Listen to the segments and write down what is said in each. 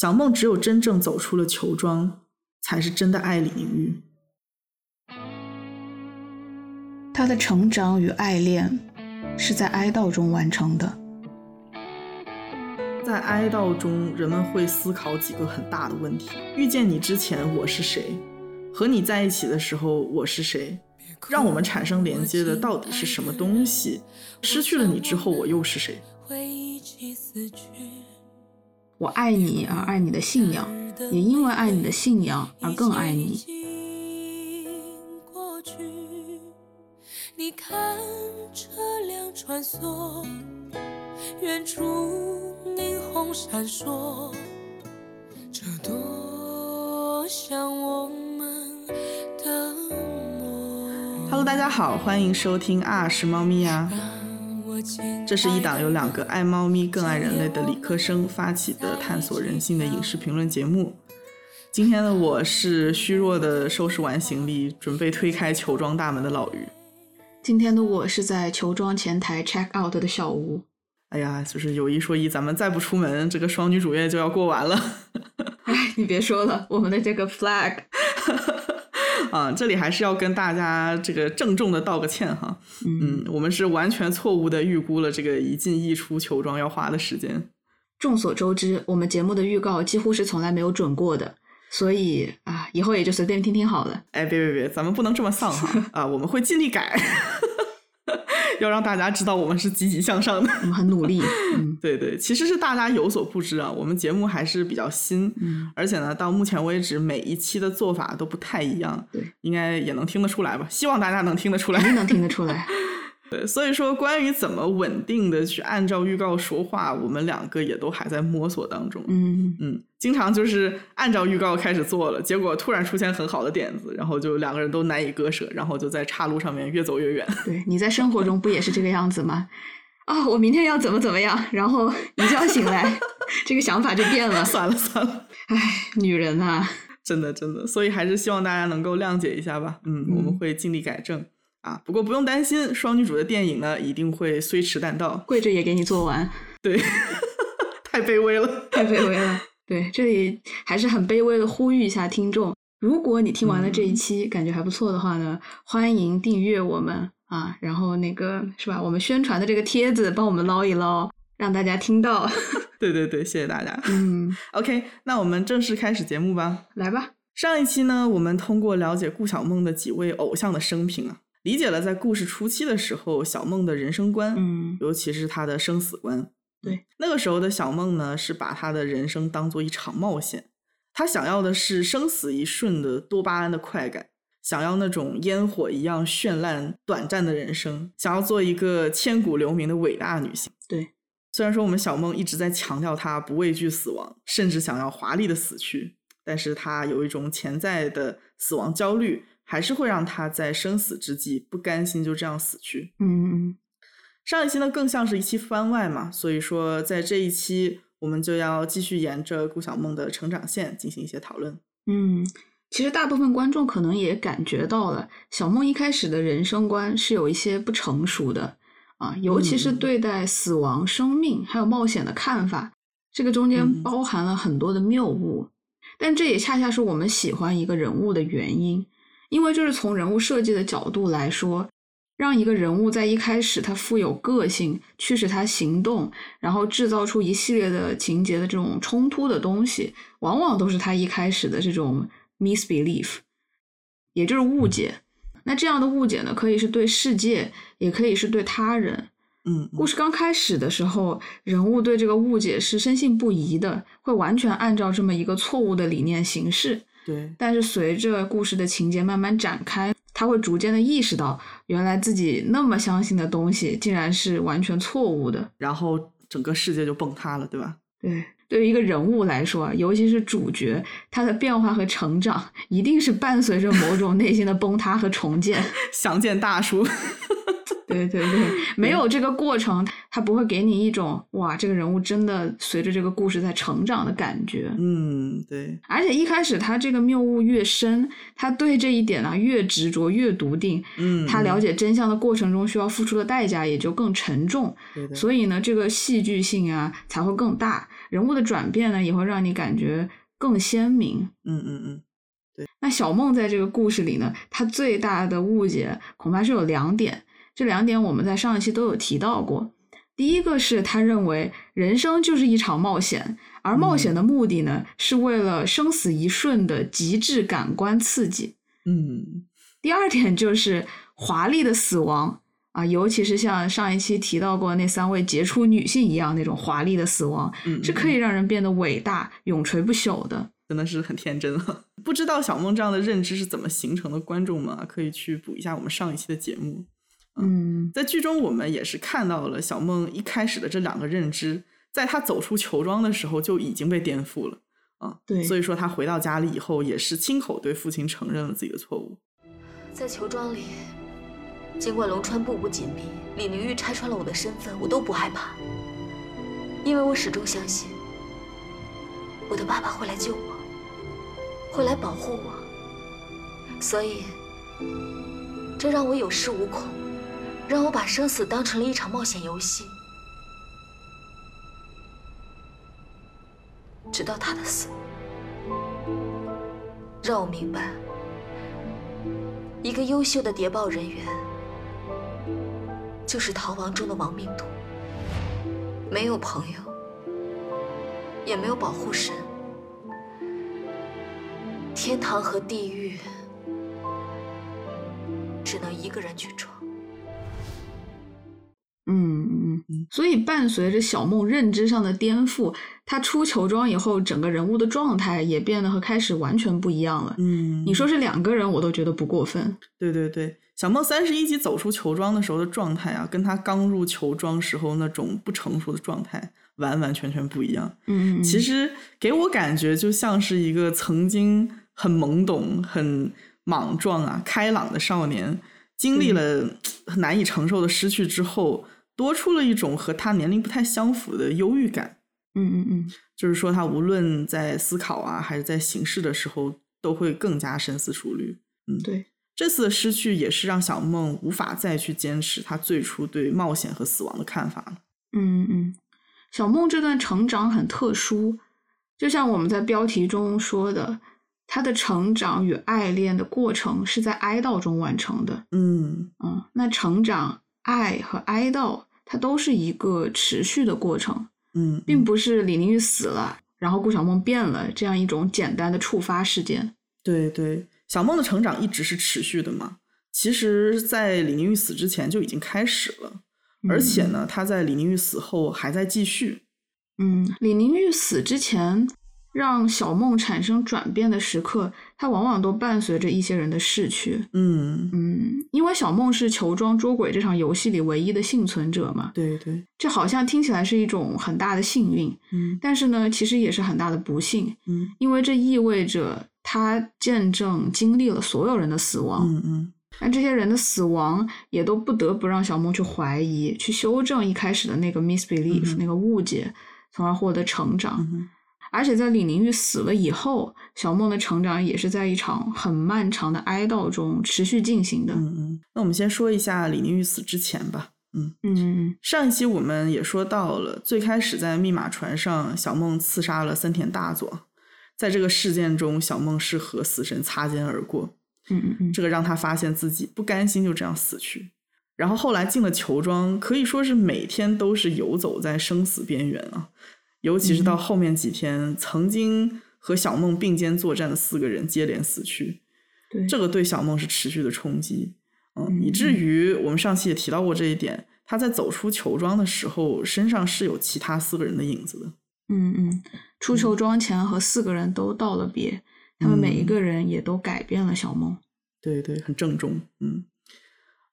小梦只有真正走出了球庄，才是真的爱李玲玉。他的成长与爱恋是在哀悼中完成的。在哀悼中，人们会思考几个很大的问题：遇见你之前，我是谁？和你在一起的时候，我是谁？让我们产生连接的到底是什么东西？失去了你之后，我又是谁？我爱你而爱你的信仰，也因为爱你的信仰而更爱你。你看车辆穿梭，远处霓虹闪烁，这多像我们的梦。Hello，大家好，欢迎收听啊是猫咪呀。这是一档由两个爱猫咪更爱人类的理科生发起的探索人性的影视评论节目。今天的我是虚弱的收拾完行李，准备推开球庄大门的老于。今天的我是在球庄前台 check out 的小吴。哎呀，就是有一说一，咱们再不出门，这个双女主页就要过完了。哎，你别说了，我们的这个 flag 啊，这里还是要跟大家这个郑重的道个歉哈。嗯，我们是完全错误的预估了这个一进一出球装要花的时间。众所周知，我们节目的预告几乎是从来没有准过的，所以啊，以后也就随便听听好了。哎，别别别，咱们不能这么丧哈 啊，我们会尽力改。要让大家知道我们是积极向上的，我们很努力。嗯，对对，其实是大家有所不知啊，我们节目还是比较新，嗯，而且呢，到目前为止每一期的做法都不太一样，对，应该也能听得出来吧？希望大家能听得出来，肯定能听得出来。对，所以说关于怎么稳定的去按照预告说话，我们两个也都还在摸索当中。嗯嗯，经常就是按照预告开始做了，结果突然出现很好的点子，然后就两个人都难以割舍，然后就在岔路上面越走越远。对，你在生活中不也是这个样子吗？啊，我明天要怎么怎么样，然后一觉醒来，这个想法就变了。算了算了，唉，女人啊，真的真的，所以还是希望大家能够谅解一下吧。嗯，我们会尽力改正。啊，不过不用担心，双女主的电影呢一定会虽迟但到，跪着也给你做完。对，太卑微了，太卑微了。对，这里还是很卑微的呼吁一下听众，如果你听完了这一期感觉还不错的话呢，欢迎订阅我们啊，然后那个是吧，我们宣传的这个帖子帮我们捞一捞，让大家听到。对对对，谢谢大家。嗯，OK，那我们正式开始节目吧。来吧。上一期呢，我们通过了解顾小梦的几位偶像的生平啊。理解了在故事初期的时候，小梦的人生观，嗯，尤其是她的生死观。对，那个时候的小梦呢，是把她的人生当做一场冒险，她想要的是生死一瞬的多巴胺的快感，想要那种烟火一样绚烂短暂的人生，想要做一个千古留名的伟大女性。对，虽然说我们小梦一直在强调她不畏惧死亡，甚至想要华丽的死去，但是她有一种潜在的死亡焦虑。还是会让他在生死之际不甘心就这样死去。嗯，上一期呢更像是一期番外嘛，所以说在这一期我们就要继续沿着顾小梦的成长线进行一些讨论。嗯，其实大部分观众可能也感觉到了，小梦一开始的人生观是有一些不成熟的啊，尤其是对待死亡、生命还有冒险的看法，这个中间包含了很多的谬误。但这也恰恰是我们喜欢一个人物的原因。因为就是从人物设计的角度来说，让一个人物在一开始他富有个性，驱使他行动，然后制造出一系列的情节的这种冲突的东西，往往都是他一开始的这种 misbelief，也就是误解。那这样的误解呢，可以是对世界，也可以是对他人。嗯，故事刚开始的时候，人物对这个误解是深信不疑的，会完全按照这么一个错误的理念行事。对，但是随着故事的情节慢慢展开，他会逐渐的意识到，原来自己那么相信的东西，竟然是完全错误的，然后整个世界就崩塌了，对吧？对，对于一个人物来说，尤其是主角，他的变化和成长，一定是伴随着某种内心的崩塌和重建。想见大叔。对对对，没有这个过程，他不会给你一种哇，这个人物真的随着这个故事在成长的感觉。嗯，对。而且一开始他这个谬误越深，他对这一点啊越执着越笃定。嗯，他了解真相的过程中需要付出的代价也就更沉重。对的。所以呢，这个戏剧性啊才会更大，人物的转变呢，也会让你感觉更鲜明。嗯嗯嗯。那小梦在这个故事里呢，她最大的误解恐怕是有两点，这两点我们在上一期都有提到过。第一个是他认为人生就是一场冒险，而冒险的目的呢，是为了生死一瞬的极致感官刺激。嗯。第二点就是华丽的死亡啊，尤其是像上一期提到过那三位杰出女性一样那种华丽的死亡，是可以让人变得伟大、永垂不朽的。真的是很天真了。不知道小梦这样的认知是怎么形成的，观众们啊，可以去补一下我们上一期的节目。嗯，在剧中我们也是看到了小梦一开始的这两个认知，在她走出球庄的时候就已经被颠覆了啊。对，所以说她回到家里以后，也是亲口对父亲承认了自己的错误。在球庄里，尽管龙川步步紧逼，李宁玉拆穿了我的身份，我都不害怕，因为我始终相信我的爸爸会来救我。会来保护我，所以这让我有恃无恐，让我把生死当成了一场冒险游戏。直到他的死，让我明白，一个优秀的谍报人员就是逃亡中的亡命徒，没有朋友，也没有保护神。天堂和地狱，只能一个人去闯。嗯嗯嗯，所以伴随着小梦认知上的颠覆，他出球装以后，整个人物的状态也变得和开始完全不一样了。嗯，你说是两个人，我都觉得不过分。对对对，小梦三十一集走出球装的时候的状态啊，跟他刚入球装时候那种不成熟的状态完完全全不一样。嗯，其实给我感觉就像是一个曾经。很懵懂、很莽撞啊、开朗的少年，经历了难以承受的失去之后，多出了一种和他年龄不太相符的忧郁感。嗯嗯嗯，就是说他无论在思考啊，还是在行事的时候，都会更加深思熟虑。嗯，对，这次的失去也是让小梦无法再去坚持他最初对冒险和死亡的看法了。嗯嗯，小梦这段成长很特殊，就像我们在标题中说的。他的成长与爱恋的过程是在哀悼中完成的。嗯嗯，那成长、爱和哀悼，它都是一个持续的过程。嗯，并不是李宁玉死了，然后顾小梦变了这样一种简单的触发事件。对对，小梦的成长一直是持续的嘛。其实，在李宁玉死之前就已经开始了，而且呢，她在李宁玉死后还在继续。嗯，李宁玉死之前。让小梦产生转变的时刻，它往往都伴随着一些人的逝去。嗯嗯，因为小梦是球庄捉鬼这场游戏里唯一的幸存者嘛。对对，这好像听起来是一种很大的幸运。嗯，但是呢，其实也是很大的不幸。嗯，因为这意味着他见证经历了所有人的死亡。嗯嗯，那这些人的死亡也都不得不让小梦去怀疑、去修正一开始的那个 misbelief 那个误解，从而获得成长。而且在李宁玉死了以后，小梦的成长也是在一场很漫长的哀悼中持续进行的。嗯嗯，那我们先说一下李宁玉死之前吧。嗯嗯，上一期我们也说到了，最开始在密码船上，小梦刺杀了森田大佐，在这个事件中，小梦是和死神擦肩而过。嗯嗯嗯，这个让他发现自己不甘心就这样死去。然后后来进了球庄，可以说是每天都是游走在生死边缘啊。尤其是到后面几天，曾经和小梦并肩作战的四个人接连死去，对这个对小梦是持续的冲击，嗯，以至于我们上期也提到过这一点，他在走出球庄的时候，身上是有其他四个人的影子的。嗯嗯，出球庄前和四个人都道了别，他们每一个人也都改变了小梦。对对，很郑重，嗯，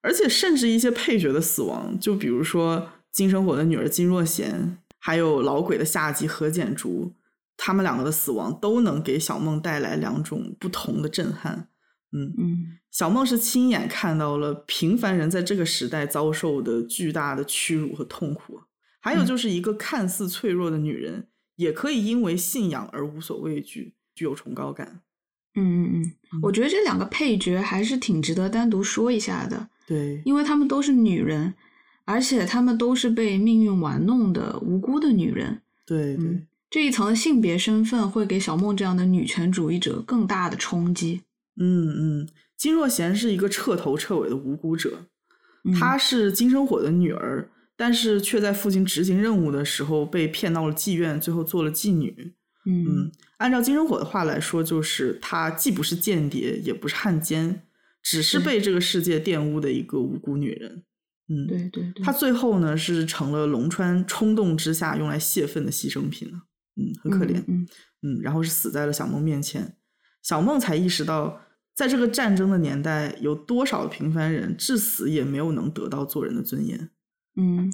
而且甚至一些配角的死亡，就比如说金生火的女儿金若娴。还有老鬼的下级何简竹，他们两个的死亡都能给小梦带来两种不同的震撼。嗯嗯，小梦是亲眼看到了平凡人在这个时代遭受的巨大的屈辱和痛苦。还有就是一个看似脆弱的女人，也可以因为信仰而无所畏惧，具有崇高感。嗯嗯嗯，我觉得这两个配角还是挺值得单独说一下的。对，因为她们都是女人。而且她们都是被命运玩弄的无辜的女人。对对，这一层的性别身份会给小梦这样的女权主义者更大的冲击。嗯嗯，金若贤是一个彻头彻尾的无辜者，嗯她是金生火的女儿，但是却在父亲执行任务的时候被骗到了妓院，最后做了妓女。嗯嗯，按照金生火的话来说，就是她既不是间谍，也不是汉奸，只是被这个世界玷污的一个无辜女人。嗯，对对对，她最后呢是成了龙川冲动之下用来泄愤的牺牲品了。嗯，很可怜。嗯嗯，然后是死在了小梦面前。小梦才意识到，在这个战争的年代，有多少平凡人至死也没有能得到做人的尊严。嗯，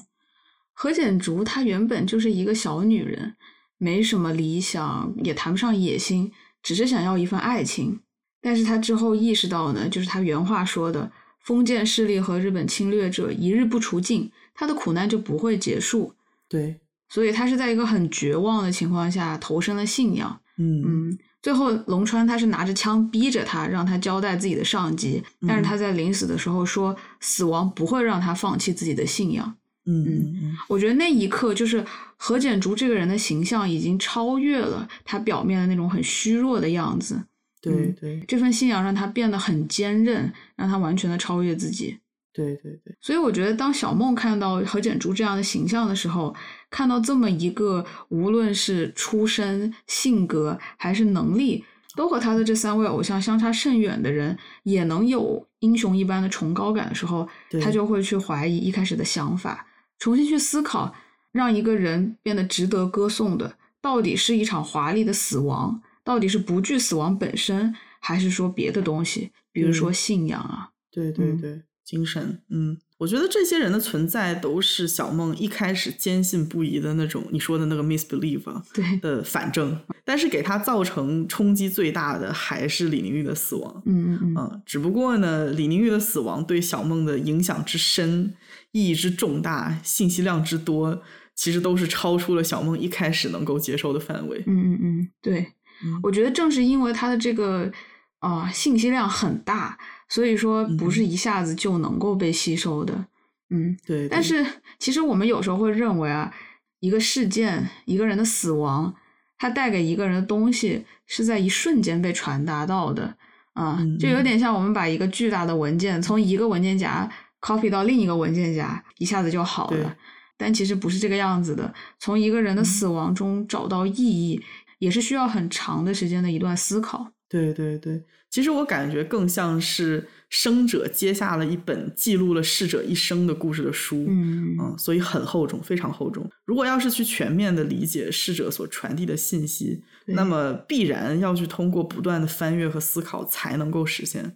何简竹她原本就是一个小女人，没什么理想，也谈不上野心，只是想要一份爱情。但是她之后意识到呢，就是她原话说的：“封建势力和日本侵略者一日不除尽，他的苦难就不会结束。”对，所以他是在一个很绝望的情况下投身了信仰。嗯嗯，最后龙川他是拿着枪逼着他，让他交代自己的上级，但是他在临死的时候说，死亡不会让他放弃自己的信仰。嗯嗯嗯，我觉得那一刻，就是何简竹这个人的形象已经超越了他表面的那种很虚弱的样子。对嗯对。这份信仰让他变得很坚韧，让他完全的超越自己。对对对，所以我觉得，当小梦看到何简竹这样的形象的时候，看到这么一个无论是出身、性格还是能力，都和他的这三位偶像相差甚远的人，也能有英雄一般的崇高感的时候，他就会去怀疑一开始的想法，重新去思考，让一个人变得值得歌颂的，到底是一场华丽的死亡，到底是不惧死亡本身，还是说别的东西，比如说信仰啊。对对嗯对，精神，嗯，我觉得这些人的存在都是小梦一开始坚信不疑的那种你说的那个 misbelief 啊对，的反正，但是给他造成冲击最大的还是李宁玉的死亡。嗯嗯嗯。嗯，只不过呢，李宁玉的死亡对小梦的影响之深、意义之重大、信息量之多，其实都是超出了小梦一开始能够接受的范围。嗯嗯嗯，对，嗯。我觉得正是因为它的这个啊、信息量很大，所以说不是嗯。一下子就能够被吸收的。嗯，对，对。但是其实我们有时候会认为啊，一个事件、一个人的死亡，它带给一个人的东西是在一瞬间被传达到的啊，嗯就有嗯。点像我们把一个巨大的文件从一个文件夹 copy 到另一个文件夹，一下子就好了。但其实不是这个样子的，从一个人的嗯。死亡中找到意义，也是需要很长的时间的一段思考。对对对，其实我感觉更像是生者接下了一本记录了逝者一生的故事的书。嗯嗯，所以很厚重，非常厚重。如果要是去全面的理解逝者所传递的信息，那么必然要去通过不断的翻阅和思考才能够实现。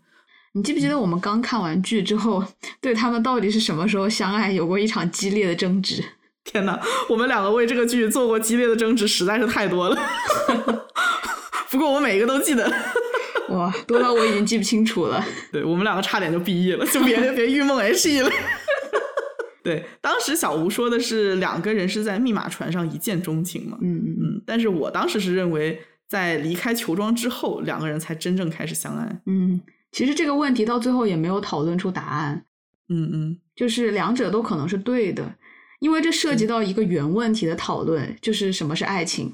你记不记得我们刚看完剧之后，对他们到底是什么时候相爱有过一场激烈的争执？天哪，我们两个为这个剧做过激烈的争执实在是太多了。不过我每一个都记得，哇，多到我已经记不清楚了。对我们两个差点就毕业了，就别别预梦 HE 了。对，当时小吴说的是两个人是在密码船上一见钟情嘛，嗯嗯嗯，但是我当时是认为在离开球庄之后，两个人才真正开始相爱。嗯，其实这个问题到最后也没有讨论出答案，嗯嗯，就是两者都可能是对的，因为这涉及到一个原问题的讨论，就是什么是爱情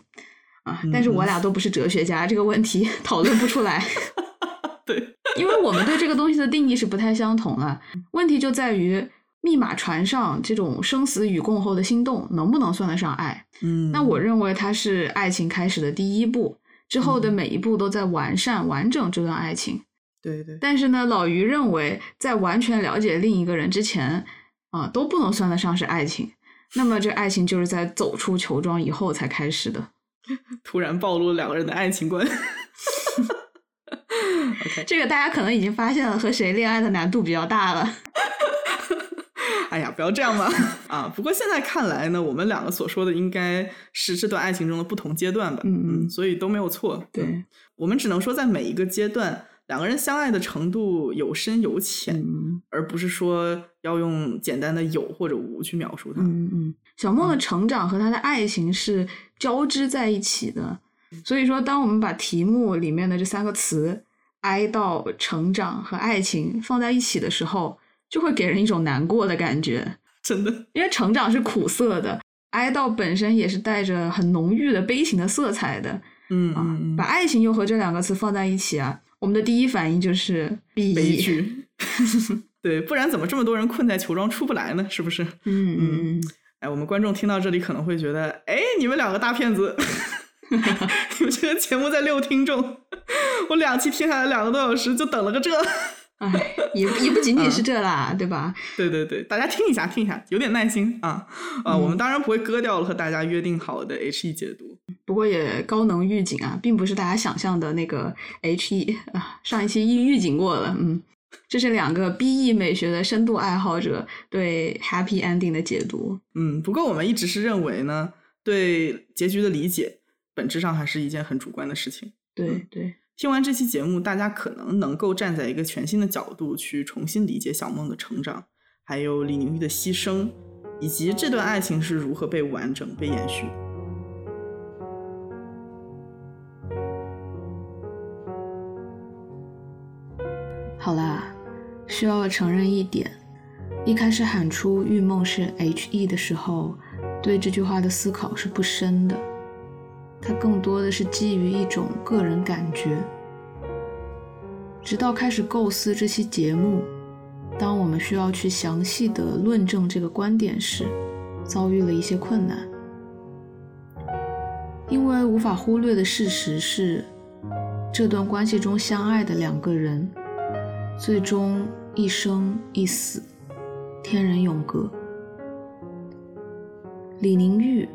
啊？但是我俩都不是哲学家，这个问题 讨论不出来。对，因为我们对这个东西的定义是不太相同啊。问题就在于密码船上这种生死与共后的心动能不能算得上爱？嗯，那我认为它是爱情开始的第一步，之后的每一步都在完善、完整这段爱情。对对，但是呢，老于认为在完全了解另一个人之前，啊、都不能算得上是爱情。那么这爱情就是在走出球庄以后才开始的。突然暴露了两个人的爱情观。OK，这个大家可能已经发现了，和谁恋爱的难度比较大了。哎呀，不要这样嘛！啊，不过现在看来呢，我们两个所说的应该是这段爱情中的不同阶段吧？嗯嗯所以都没有错。对嗯我们只能说在每一个阶段，两个人相爱的程度有深有浅，嗯而不是说要用简单的有或者无去描述它。嗯嗯，小梦的成长和他的爱情是交织在一起的。所以说，当我们把题目里面的这三个词——哀悼、成长和爱情放在一起的时候，就会给人一种难过的感觉。真的，因为成长是苦涩的，哀悼本身也是带着很浓郁的悲情的色彩的。嗯啊，把爱情又和这两个词放在一起啊，我们的第一反应就是悲剧。对，不然怎么这么多人困在球庄出不来呢？是不是？嗯嗯。哎，我们观众听到这里可能会觉得，哎，你们两个大骗子，你们这个节目在遛听众，我两期听下来两个多小时，就等了个这。哎，也也不仅仅是这啦，对吧？对对对，大家听一下，听一下，有点耐心啊啊！我们当然不会割掉了和大家约定好的 H E 解读，不过也高能预警啊，并不是大家想象的那个 H E 啊。上一期预预警过了，嗯，这是两个 B E 美学的深度爱好者对 Happy Ending 的解读。嗯，不过我们一直是认为呢，对结局的理解本质上还是一件很主观的事情。对对。听完这期节目，大家可能能够站在一个全新的角度去重新理解小梦的成长，还有李宁玉的牺牲，以及这段爱情是如何被完整、被延续。好啦，需要承认一点，一开始喊出“玉梦是 H E” 的时候，对这句话的思考是不深的。它更多的是基于一种个人感觉。直到开始构思这期节目，当我们需要去详细的论证这个观点时，遭遇了一些困难。因为无法忽略的事实是，这段关系中相爱的两个人，最终一生一死，天人永隔。李宁玉。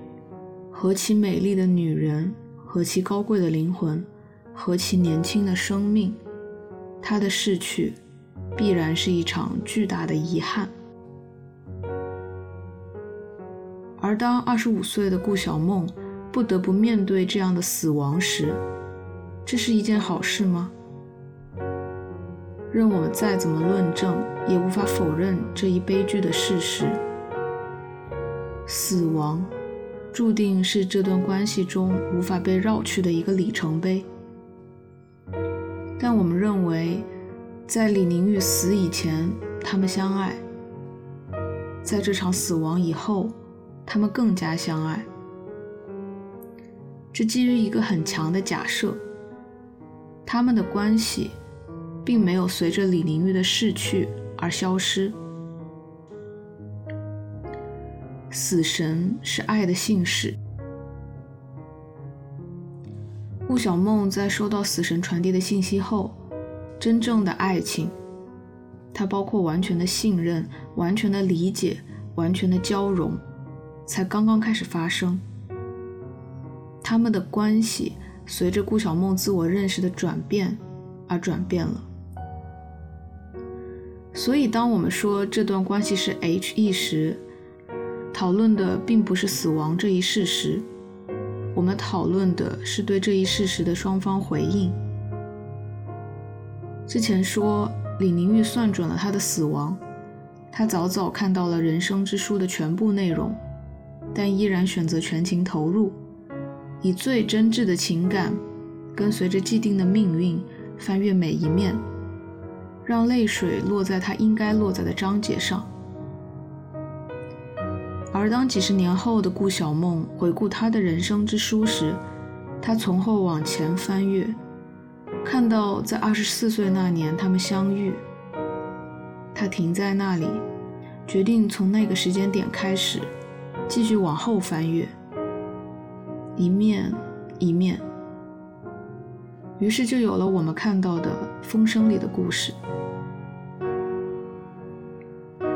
何其美丽的女人，何其高贵的灵魂，何其年轻的生命，她的逝去必然是一场巨大的遗憾。而当二十五岁的顾小梦不得不面对这样的死亡时，这是一件好事吗？任我们再怎么论证，也无法否认这一悲剧的事实：死亡。注定是这段关系中无法被绕去的一个里程碑。但我们认为，在李宁玉死以前，他们相爱；在这场死亡以后，他们更加相爱。这基于一个很强的假设：他们的关系并没有随着李宁玉的逝去而消失。死神是爱的信使。顾小梦在收到死神传递的信息后，真正的爱情，它包括完全的信任、完全的理解、完全的交融，才刚刚开始发生。他们的关系随着顾小梦自我认识的转变而转变了。所以，当我们说这段关系是 H E 时，讨论的并不是死亡这一事实，我们讨论的是对这一事实的双方回应。之前说李宁玉算准了他的死亡，他早早看到了人生之书的全部内容，但依然选择全情投入，以最真挚的情感，跟随着既定的命运翻阅每一面，让泪水落在他应该落在的章节上。而当几十年后的顾小梦回顾她的人生之书时，她从后往前翻阅，看到在二十四岁那年他们相遇。她停在那里，决定从那个时间点开始，继续往后翻阅，一面一面。于是就有了我们看到的《风声》里的故事。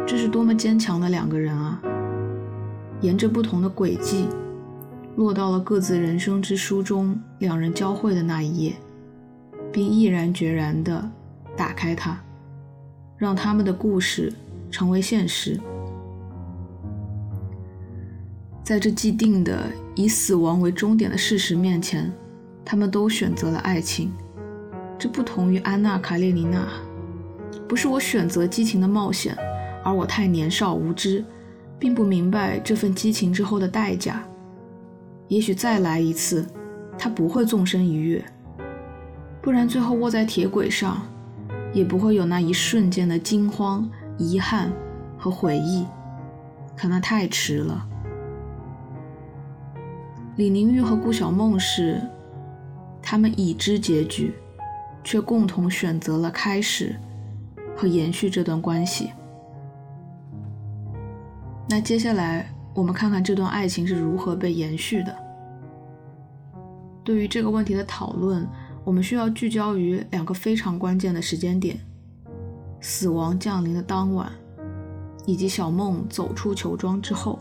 这是多么坚强的两个人啊！沿着不同的轨迹，落到了各自人生之书中两人交汇的那一页，并毅然决然地打开它，让他们的故事成为现实。在这既定的以死亡为终点的事实面前，他们都选择了爱情。这不同于安娜·卡列尼娜，不是我选择激情的冒险，而我太年少无知。并不明白这份激情之后的代价。也许再来一次，他不会纵身一跃，不然最后卧在铁轨上，也不会有那一瞬间的惊慌、遗憾和悔意。可那太迟了。李玲玉和顾小梦是，他们已知结局，却共同选择了开始和延续这段关系。那接下来，我们看看这段爱情是如何被延续的。对于这个问题的讨论，我们需要聚焦于两个非常关键的时间点：死亡降临的当晚，以及小梦走出球庄之后。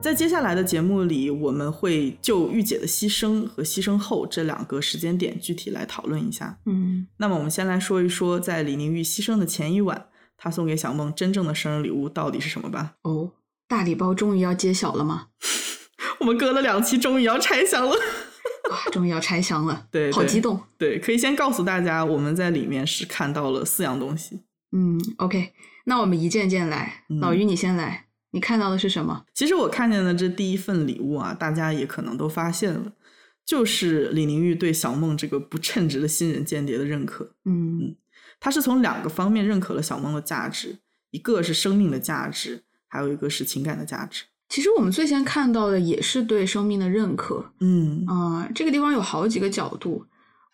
在接下来的节目里，我们会就御姐的牺牲和牺牲后这两个时间点具体来讨论一下。嗯，那么我们先来说一说，在李宁玉牺牲的前一晚，他送给小梦真正的生日礼物到底是什么吧？哦，大礼包终于要揭晓了吗？我们隔了两期，终于要拆箱了。哇，终于要拆箱了，对，好激动。对，可以先告诉大家，我们在里面是看到了四样东西。嗯，OK，那我们一件件来。老于，你先来。你看到的是什么？其实我看见的这第一份礼物啊，大家也可能都发现了，就是李宁玉对小梦这个不称职的新人间谍的认可。嗯嗯，他是从两个方面认可了小梦的价值，一个是生命的价值，还有一个是情感的价值。其实我们最先看到的也是对生命的认可。嗯啊，这个地方有好几个角度。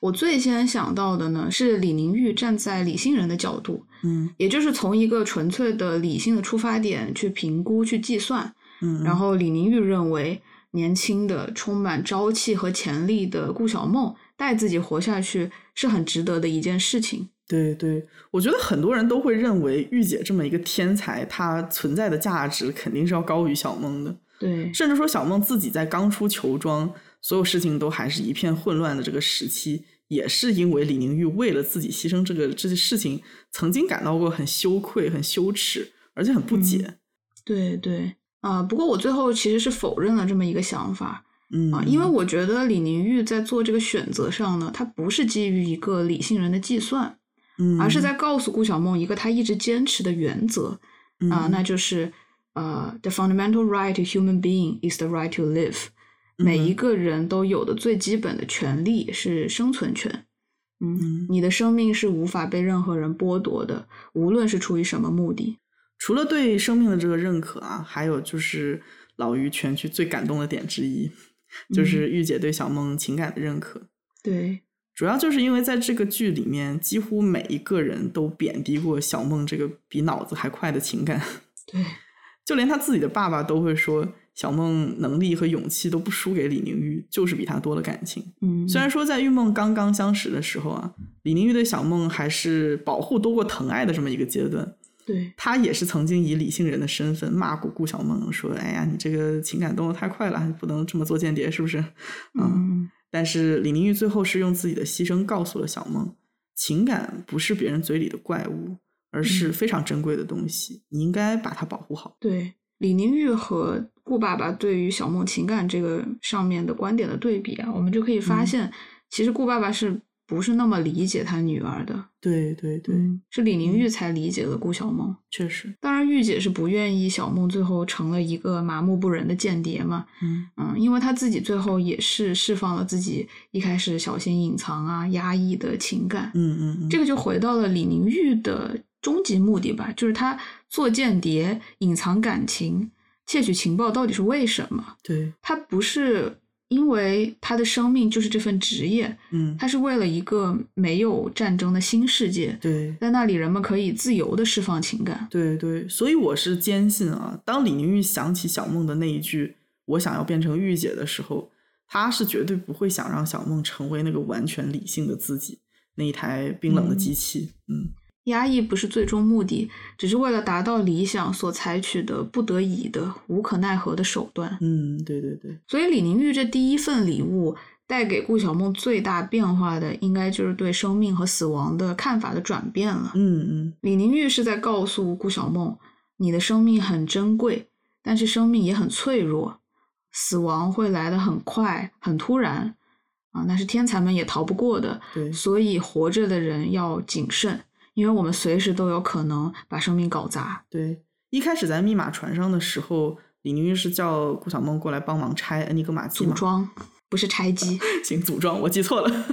我最先想到的呢，是李宁玉站在理性人的角度，嗯，也就是从一个纯粹的理性的出发点去评估、去计算，嗯，然后李宁玉认为，年轻的、充满朝气和潜力的顾小梦带自己活下去是很值得的一件事情。对对，我觉得很多人都会认为玉姐这么一个天才，她存在的价值肯定是要高于小梦的。对，甚至说小梦自己在刚出球庄，所有事情都还是一片混乱的这个时期，也是因为李宁玉为了自己牺牲这个这些事情，曾经感到过很羞愧、很羞耻，而且很不解。对对。啊，不过我最后其实是否认了这么一个想法，嗯。啊，因为我觉得李宁玉在做这个选择上呢，他不是基于一个理性人的计算，嗯，而是在告诉顾小梦一个他一直坚持的原则。啊，嗯。那就是呃，the fundamental right to human being is the right to live。每嗯一个人都有的最基本的权利是生存权。嗯嗯，你的生命是无法被任何人剥夺的，无论是出于什么目的。除了对生命的这个认可啊，还有就是老于全剧最感动的点之一，就是玉姐对小梦情感的认可。对，主要就是因为在这个剧里面，几乎每一个人都贬低过小梦这个比脑子还快的情感，对，就连他自己的爸爸都会说，小梦能力和勇气都不输给李宁玉，就是比他多了感情。嗯，虽然说在玉梦刚刚相识的时候啊，李宁玉对小梦还是保护多过疼爱的这么一个阶段，对，他也是曾经以理性人的身份骂过顾小梦，说：“哎呀，你这个情感动得太快了，你不能这么做间谍，是不是？”嗯，但是李宁玉最后是用自己的牺牲告诉了小梦，情感不是别人嘴里的怪物，而是非常珍贵的东西，你应该把它保护好。对，李宁玉和顾爸爸对于小梦情感这个上面的观点的对比啊，我们就可以发嗯现，其实顾爸爸是不是那么理解他女儿的？对对对，嗯，是李宁玉才理解了顾小梦。确实，当然，玉姐是不愿意小梦最后成了一个麻木不仁的间谍嘛。嗯嗯，因为她自己最后也是释放了自己一开始小心隐藏啊、压抑的情感。嗯嗯嗯，这个就回到了李宁玉的终极目的吧，就是他做间谍、隐藏感情、窃取情报，到底是为什么？对，他不是因为他的生命就是这份职业，嗯他是为了一个没有战争的新世界，对。在那里人们可以自由的释放情感。对对，所以我是坚信啊，当李宁玉想起小梦的那一句“我想要变成御姐”的时候，他是绝对不会想让小梦成为那个完全理性的自己，那一台冰冷的嗯机器。嗯压抑不是最终目的，只是为了达到理想所采取的不得已的、无可奈何的手段。嗯，对对对，所以李宁玉这第一份礼物带给顾小梦最大变化的，应该就是对生命和死亡的看法的转变了。嗯嗯李宁玉是在告诉顾小梦，你的生命很珍贵，但是生命也很脆弱，死亡会来得很快、很突然啊，那是天才们也逃不过的。对，所以活着的人要谨慎，因为我们随时都有可能把生命搞砸。对，一开始在密码船上的时候，李宁玉是叫顾小梦过来帮忙拆恩尼格玛机？组装不是拆机。行，组装，我记错了。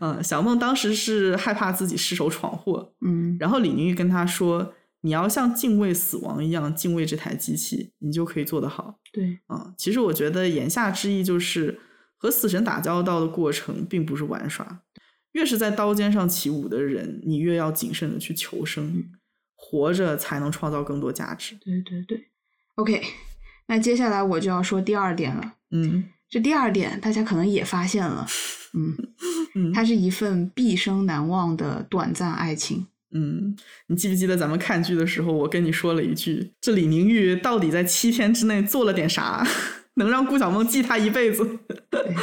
嗯，小梦当时是害怕自己失手闯祸，嗯然后李宁玉跟他说：“你要像敬畏死亡一样敬畏这台机器，你就可以做得好。对，啊，其实我觉得言下之意就是和死神打交道的过程并不是玩耍。越是在刀尖上起舞的人，你越要谨慎的去求生，活着才能创造更多价值。对对对，OK，那接下来我就要说第二点了。嗯，这第二点大家可能也发现了，嗯，它是一份毕生难忘的短暂爱情。嗯，你记不记得咱们看剧的时候，我跟你说了一句：这李宁玉到底在七天之内做了点啥？能让顾晓梦记他一辈子。对，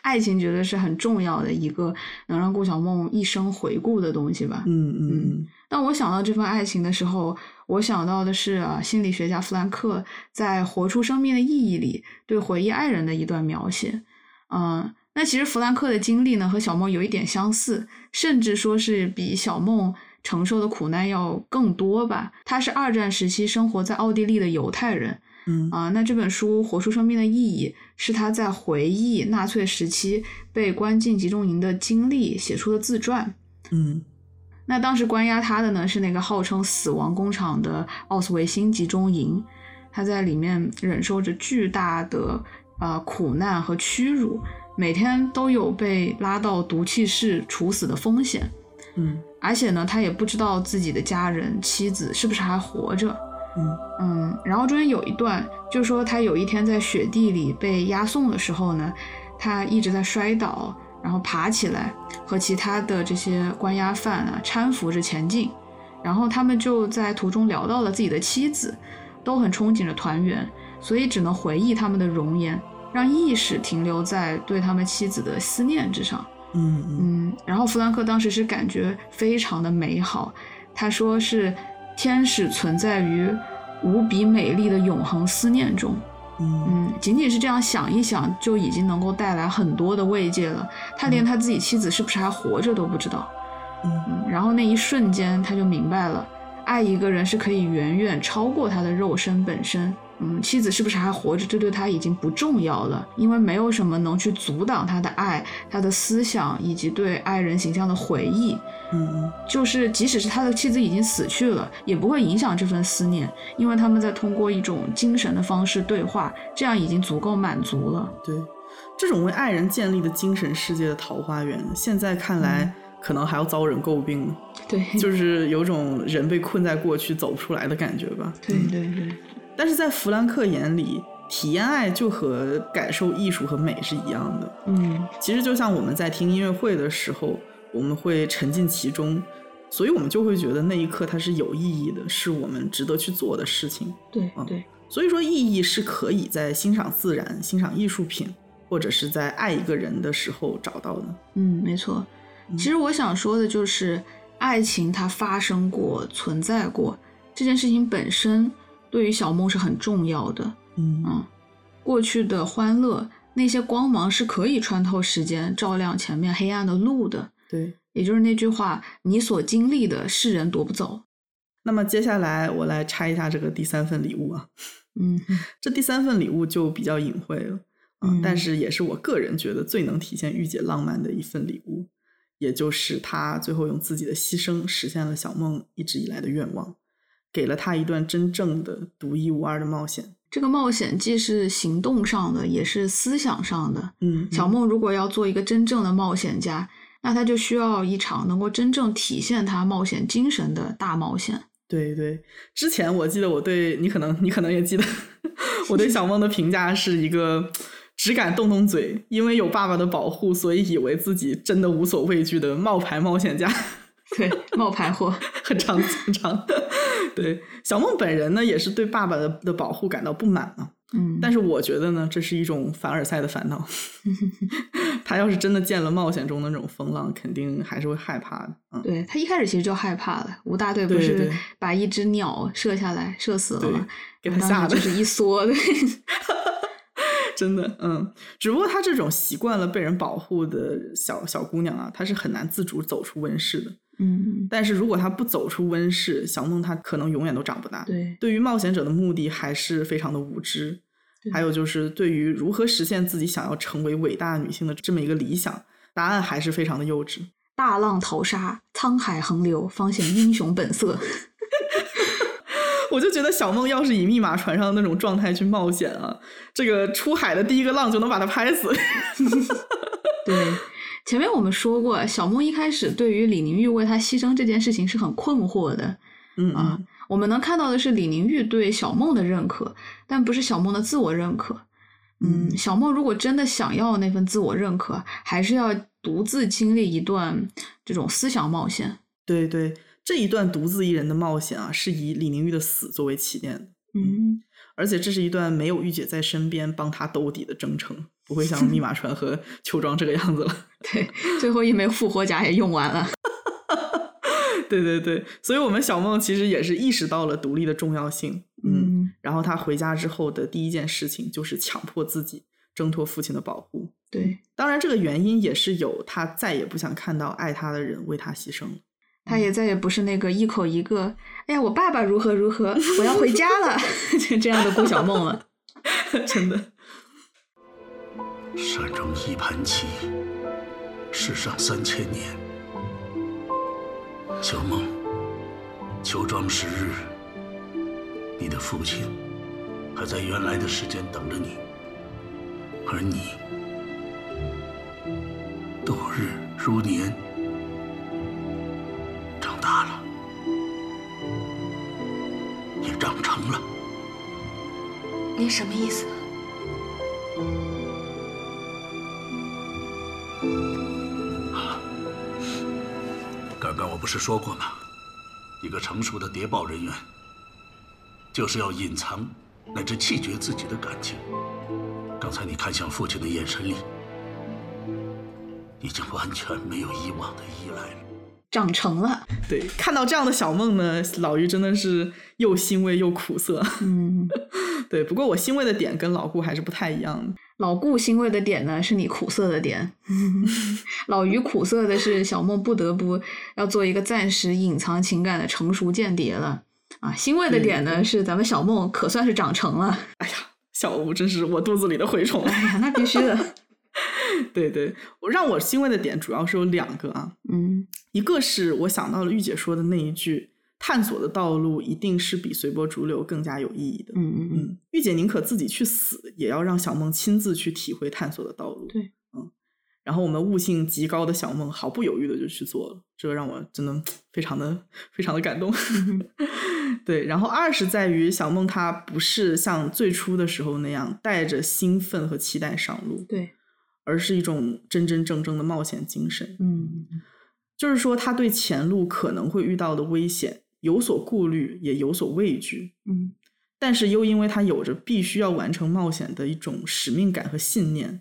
爱情绝对是很重要的一个能让顾晓梦一生回顾的东西吧。嗯嗯。当我想到这份爱情的时候，我想到的是啊，心理学家弗兰克在《活出生命的意义》里对回忆爱人的一段描写。嗯，那其实弗兰克的经历呢，和小梦有一点相似，甚至说是比小梦承受的苦难要更多吧。他是二战时期生活在奥地利的犹太人。嗯啊，那这本书《活出生命的意义》是他在回忆纳粹时期被关进集中营的经历写出的自传。嗯，那当时关押他的呢是那个号称“死亡工厂”的奥斯维辛集中营，他在里面忍受着巨大的呃苦难和屈辱，每天都有被拉到毒气室处死的风险。嗯，而且呢，他也不知道自己的家人妻子是不是还活着。嗯嗯，然后中间有一段，就是说他有一天在雪地里被押送的时候呢，他一直在摔倒，然后爬起来，和其他的这些关押犯啊搀扶着前进，然后他们就在途中聊到了自己的妻子，都很憧憬着团圆，所以只能回忆他们的容颜，让意识停留在对他们妻子的思念之上。嗯嗯，然后弗兰克当时是感觉非常的美好，他说是。天使存在于无比美丽的永恒思念中，嗯，仅仅是这样想一想，就已经能够带来很多的慰藉了。他连他自己妻子是不是还活着都不知道，嗯，然后那一瞬间他就明白了，爱一个人是可以远远超过他的肉身本身。嗯，妻子是不是还活着？这对他已经不重要了，因为没有什么能去阻挡他的爱、他的思想以及对爱人形象的回忆。嗯，就是即使是他的妻子已经死去了，也不会影响这份思念，因为他们在通过一种精神的方式对话，这样已经足够满足了。对，这种为爱人建立的精神世界的桃花源，现在看来可能还要遭人诟病。对，就是有种人被困在过去走不出来的感觉吧。对对对。但是在弗兰克眼里，体验爱就和感受艺术和美是一样的。嗯，其实就像我们在听音乐会的时候，我们会沉浸其中，所以我们就会觉得那一刻它是有意义的，是我们值得去做的事情。对，对。所以说，意义是可以在欣赏自然、欣赏艺术品，或者是在爱一个人的时候找到的。嗯，没错。其实我想说的就是，爱情它发生过、存在过这件事情本身。对于小梦是很重要的，嗯嗯，过去的欢乐，那些光芒是可以穿透时间，照亮前面黑暗的路的。对，也就是那句话，你所经历的，世人夺不走。那么接下来我来拆一下这个第三份礼物啊，嗯，这第三份礼物就比较隐晦了，嗯，但是也是我个人觉得最能体现御姐浪漫的一份礼物，也就是她最后用自己的牺牲实现了小梦一直以来的愿望。给了他一段真正的独一无二的冒险。这个冒险既是行动上的，也是思想上的。嗯，小梦如果要做一个真正的冒险家，那他就需要一场能够真正体现他冒险精神的大冒险。对对，之前我记得我对你可能你可能也记得，我对小梦的评价是一个只敢动动嘴，因为有爸爸的保护，所以以为自己真的无所畏惧的冒牌冒险家。对，冒牌货，很长很长。对，小梦本人呢，也是对爸爸的的保护感到不满啊。嗯，但是我觉得呢，这是一种凡尔赛的烦恼。他要是真的见了冒险中的那种风浪，肯定还是会害怕的。嗯，对他一开始其实就害怕了。吴大队不是把一只鸟射下来，射死了吗？给他吓的，就是一缩的。真的，嗯，只不过她这种习惯了被人保护的小小姑娘啊，她是很难自主走出温室的。嗯，但是如果他不走出温室，小梦他可能永远都长不大。对，对于冒险者的目的还是非常的无知。还有就是对于如何实现自己想要成为伟大女性的这么一个理想，答案还是非常的幼稚。大浪淘沙，沧海横流，方显英雄本色。我就觉得小梦要是以密码船上的那种状态去冒险啊，这个出海的第一个浪就能把他拍死。对，前面我们说过，小梦一开始对于李宁玉为他牺牲这件事情是很困惑的。嗯啊，我们能看到的是李宁玉对小梦的认可，但不是小梦的自我认可。嗯，小梦如果真的想要那份自我认可，还是要独自经历一段这种思想冒险。对对，这一段独自一人的冒险啊，是以李宁玉的死作为起点的。嗯，而且这是一段没有御姐在身边帮他兜底的征程，不会像密码船和秋装这个样子了。对，最后一枚复活甲也用完了。对对对，所以我们小梦其实也是意识到了独立的重要性，嗯，然后她回家之后的第一件事情就是强迫自己挣脱父亲的保护。对，当然这个原因也是有她再也不想看到爱她的人为她牺牲了，她也再也不是那个一口一个“哎呀，我爸爸如何如何，我要回家了 ”就这样的顾小梦了，真的。山中一盘棋，世上三千年。小梦，秋装十日，你的父亲还在原来的时间等着你，而你度日如年，您什么意思？啊刚刚我不是说过吗？一个成熟的谍报人员，就是要隐藏乃至弃绝自己的感情。刚才你看向父亲的眼神里，已经完全没有以往的依赖了。长成了。对，看到这样的小梦呢，老于真的是又欣慰又苦涩。嗯，对。不过我欣慰的点跟老顾还是不太一样的。老顾欣慰的点呢，是你苦涩的点；老于苦涩的是小梦不得不要做一个暂时隐藏情感的成熟间谍了。啊，欣慰的点呢是咱们小梦可算是长成了。哎呀，小吴真是我肚子里的蛔虫。哎呀，那必须的。对对，我让我欣慰的点主要是有两个啊。嗯，一个是我想到了玉姐说的那一句。探索的道路一定是比随波逐流更加有意义的。嗯嗯嗯，玉姐宁可自己去死，也要让小梦亲自去体会探索的道路。对，嗯。然后我们悟性极高的小梦毫不犹豫的就去做了，这个让我真的非常的非常的感动。对，然后二是在于小梦她不是像最初的时候那样带着兴奋和期待上路，对，而是一种真真正正的冒险精神。嗯，就是说他对前路可能会遇到的危险。有所顾虑，也有所畏惧，嗯，但是又因为他有着必须要完成冒险的一种使命感和信念，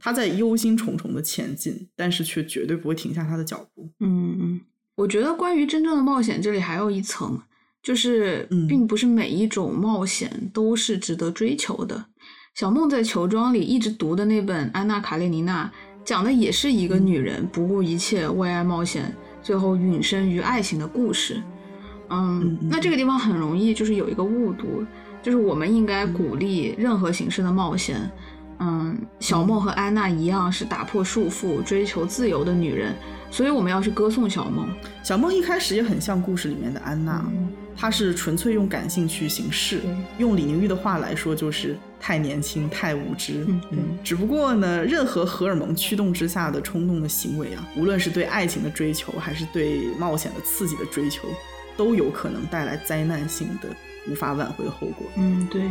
他在忧心忡忡的前进，但是却绝对不会停下他的脚步。嗯嗯，我觉得关于真正的冒险，这里还有一层，就是并不是每一种冒险都是值得追求的。小梦在球庄里一直读的那本《安娜·卡列尼娜》，讲的也是一个女人不顾一切为爱冒险，最后陨身于爱情的故事。嗯，那这个地方很容易就是有一个误读，就是我们应该鼓励任何形式的冒险。嗯，小梦和安娜一样是打破束缚、追求自由的女人，所以我们要去歌颂小梦。小梦一开始也很像故事里面的安娜，她是纯粹用感性去行事，用李宁玉的话来说就是太年轻、太无知。嗯，只不过呢，任何荷尔蒙驱动之下的冲动的行为啊，无论是对爱情的追求，还是对冒险的刺激的追求。都有可能带来灾难性的、无法挽回的后果。嗯，对，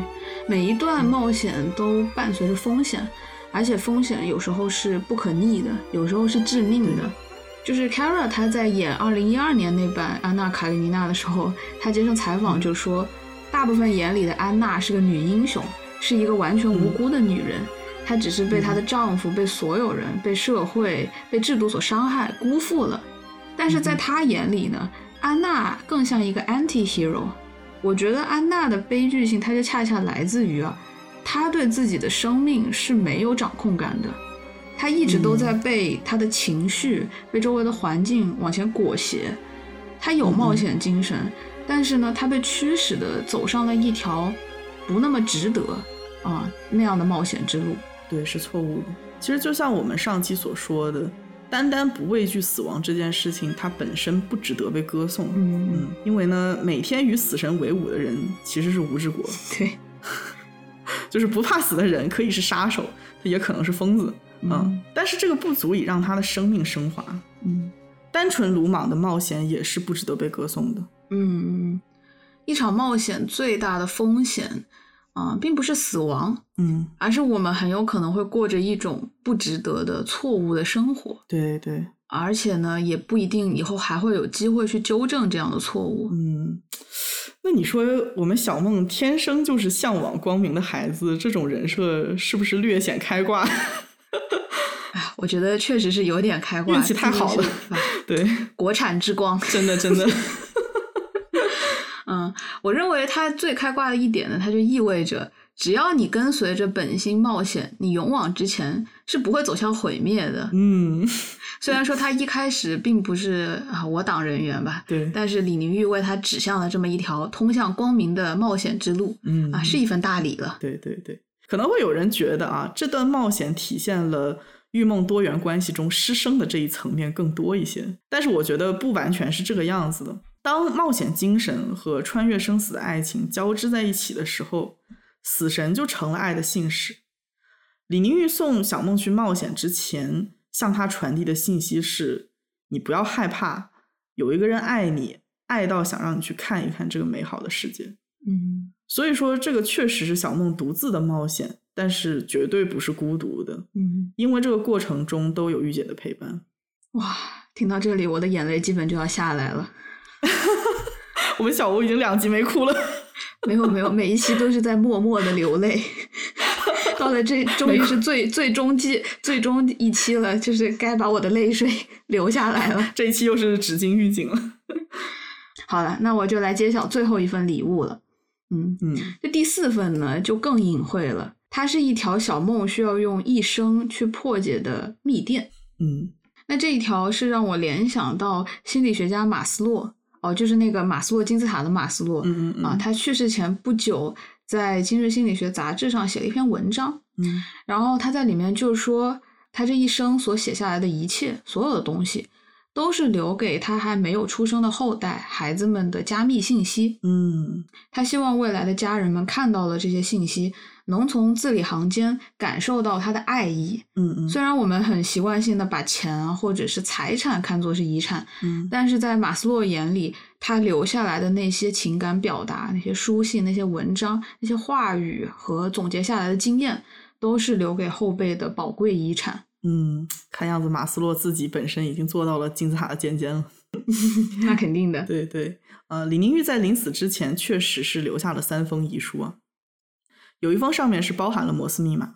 每一段冒险都伴随着风险，而且风险有时候是不可逆的，有时候是致命的。就是 Kara 她在演二零一二年那版《安娜·卡列尼娜》的时候，她接受采访就说，大部分眼里的安娜是个女英雄，是一个完全无辜的女人，她只是被她的丈夫、被所有人、被社会、被制度所伤害、辜负了。但是在她眼里呢？安娜更像一个 anti-hero，我觉得安娜的悲剧性，它就恰恰来自于啊，她对自己的生命是没有掌控感的，她一直都在被他的情绪、被周围的环境往前裹挟。他有冒险精神，但是呢，他被驱使的走上了一条不那么值得啊那样的冒险之路。对，是错误的。其实就像我们上期所说的。单单不畏惧死亡这件事情，它本身不值得被歌颂。嗯嗯，因为呢，每天与死神为伍的人其实是吴志国，对，就是不怕死的人，可以是杀手，他也可能是疯子。嗯，但是这个不足以让他的生命升华。嗯单纯鲁莽的冒险也是不值得被歌颂的。嗯嗯，一场冒险最大的风险啊、并不是死亡，嗯，而是我们很有可能会过着一种不值得的错误的生活，对对，而且呢，也不一定以后还会有机会去纠正这样的错误。嗯，那你说我们小梦天生就是向往光明的孩子，这种人设是不是略显开挂？哎，我觉得确实是有点开挂，运气太好了对，国产之光。真的真的，嗯，我认为它最开挂的一点呢，它就意味着，只要你跟随着本心冒险，你勇往直前，是不会走向毁灭的。嗯，虽然说他一开始并不是啊我党人员吧，对，但是李宁玉为他指向了这么一条通向光明的冒险之路，嗯啊，是一份大礼了。对对对，可能会有人觉得啊，这段冒险体现了玉梦多元关系中师生的这一层面更多一些，但是我觉得不完全是这个样子的。当冒险精神和穿越生死的爱情交织在一起的时候，死神就成了爱的信使。李宁玉送小梦去冒险之前，向他传递的信息是：你不要害怕，有一个人爱你，爱到想让你去看一看这个美好的世界。嗯所以说，这个确实是小梦独自的冒险，但是绝对不是孤独的，嗯，因为这个过程中都有御姐的陪伴。哇，听到这里，我的眼泪基本就要下来了。我们小吴已经两集没哭了，没有没有，每一期都是在默默的流泪。到了这，终于是最最终季最终一期了，就是该把我的泪水 流下来了。这一期又是纸巾预警了。好了，那我就来揭晓最后一份礼物了。嗯，嗯这第四份呢就更隐晦了，它是一条小梦需要用一生去破解的密电。嗯那这一条是让我联想到心理学家马斯洛，哦，就是那个马斯洛金字塔的马斯洛。嗯嗯啊，他去世前不久，在《今日心理学》杂志上写了一篇文章，嗯然后他在里面就说，他这一生所写下来的一切，所有的东西，都是留给他还没有出生的后代孩子们的加密信息。嗯他希望未来的家人们看到了这些信息，能从字里行间感受到他的爱意。嗯嗯虽然我们很习惯性的把钱啊或者是财产看作是遗产，嗯但是在马斯洛眼里，他留下来的那些情感表达、那些书信、那些文章、那些话语和总结下来的经验，都是留给后辈的宝贵遗产。嗯，看样子马斯洛自己本身已经做到了金字塔的尖尖了。那肯定的。对对，呃，李宁玉在临死之前确实是留下了三封遗书啊，有一封上面是包含了摩斯密码，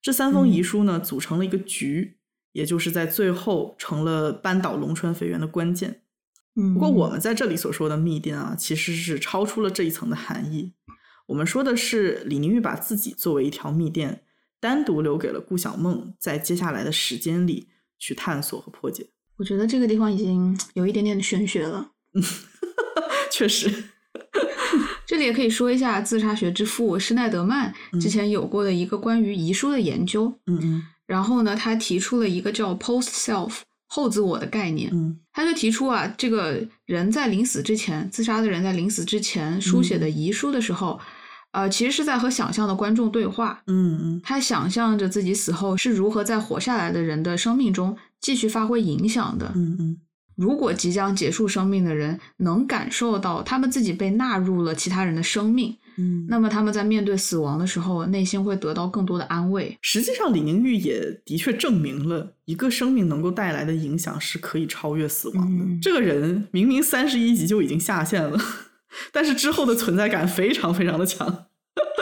这三封遗书呢组成了一个局，也就是在最后成了扳倒龙川肥源的关键。嗯，不过我们在这里所说的密电啊，其实是超出了这一层的含义。我们说的是李宁玉把自己作为一条密电，单独留给了顾晓梦，在接下来的时间里去探索和破解。我觉得这个地方已经有一点点的玄学了。确实，这里也可以说一下自杀学之父施耐德曼之前有过的一个关于遗书的研究。嗯嗯然后呢，他提出了一个叫 post self 后自我的概念。嗯他就提出啊，这个人在临死之前，自杀的人在临死之前书写的遗书的时候，呃，其实是在和想象的观众对话。嗯嗯他想象着自己死后是如何在活下来的人的生命中继续发挥影响的。嗯嗯如果即将结束生命的人能感受到他们自己被纳入了其他人的生命，嗯。那么他们在面对死亡的时候，内心会得到更多的安慰。实际上，李宁玉也的确证明了一个生命能够带来的影响是可以超越死亡的。嗯这个人明明三十一集就已经下线了，但是之后的存在感非常非常的强。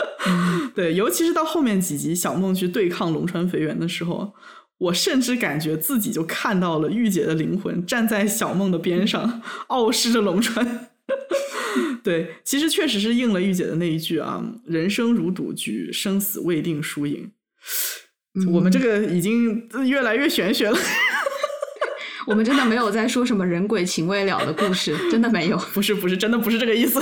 对，尤其是到后面几集，小梦去对抗龙川肥原的时候，我甚至感觉自己就看到了御姐的灵魂站在小梦的边上，傲视着龙川。对，其实确实是应了御姐的那一句啊：“人生如赌局，生死未定输赢。”我们这个已经越来越玄学了，我们真的没有在说什么人鬼情未了的故事，真的没有。不是不是，真的不是这个意思。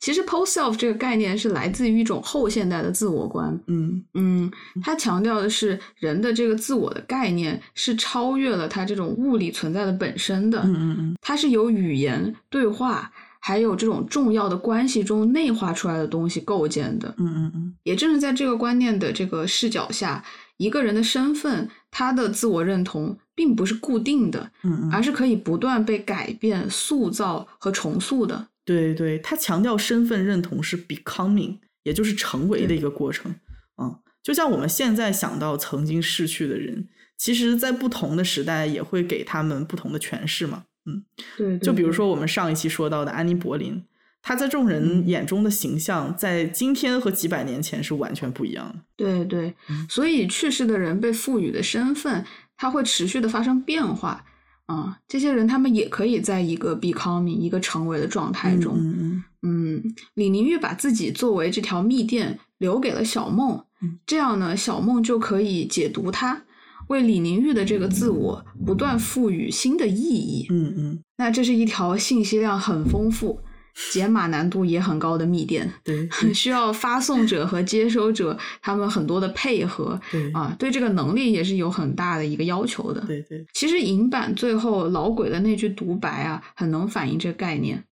其其实 post self 这个概念是来自于一种后现代的自我观。嗯嗯，它强调的是人的这个自我的概念是超越了它这种物理存在的本身的。嗯嗯嗯，它是由语言、对话，还有这种重要的关系中内化出来的东西构建的。嗯嗯嗯，也正是在这个观念的这个视角下，一个人的身份，他的自我认同并不是固定的，嗯嗯，而是可以不断被改变、塑造和重塑的。对对，他强调身份认同是 becoming，也就是成为的一个过程。嗯，就像我们现在想到曾经逝去的人，其实在不同的时代也会给他们不同的诠释嘛。嗯，对，就比如说我们上一期说到的安妮·柏林，她在众人眼中的形象，在今天和几百年前是完全不一样的。对对，所以去世的人被赋予的身份，它会持续的发生变化。啊，这些人他们也可以在一个 becoming 一个成为的状态中。嗯嗯嗯，李宁玉把自己作为这条密电留给了小梦，嗯这样呢，小梦就可以解读它，为李宁玉的这个自我不断赋予新的意义。嗯嗯，那这是一条信息量很丰富、解码难度也很高的密电，对 需要发送者和接收者他们很多的配合对啊，对这个能力也是有很大的一个要求的。对对，其实银版最后老鬼的那句独白啊，很能反映这个概念。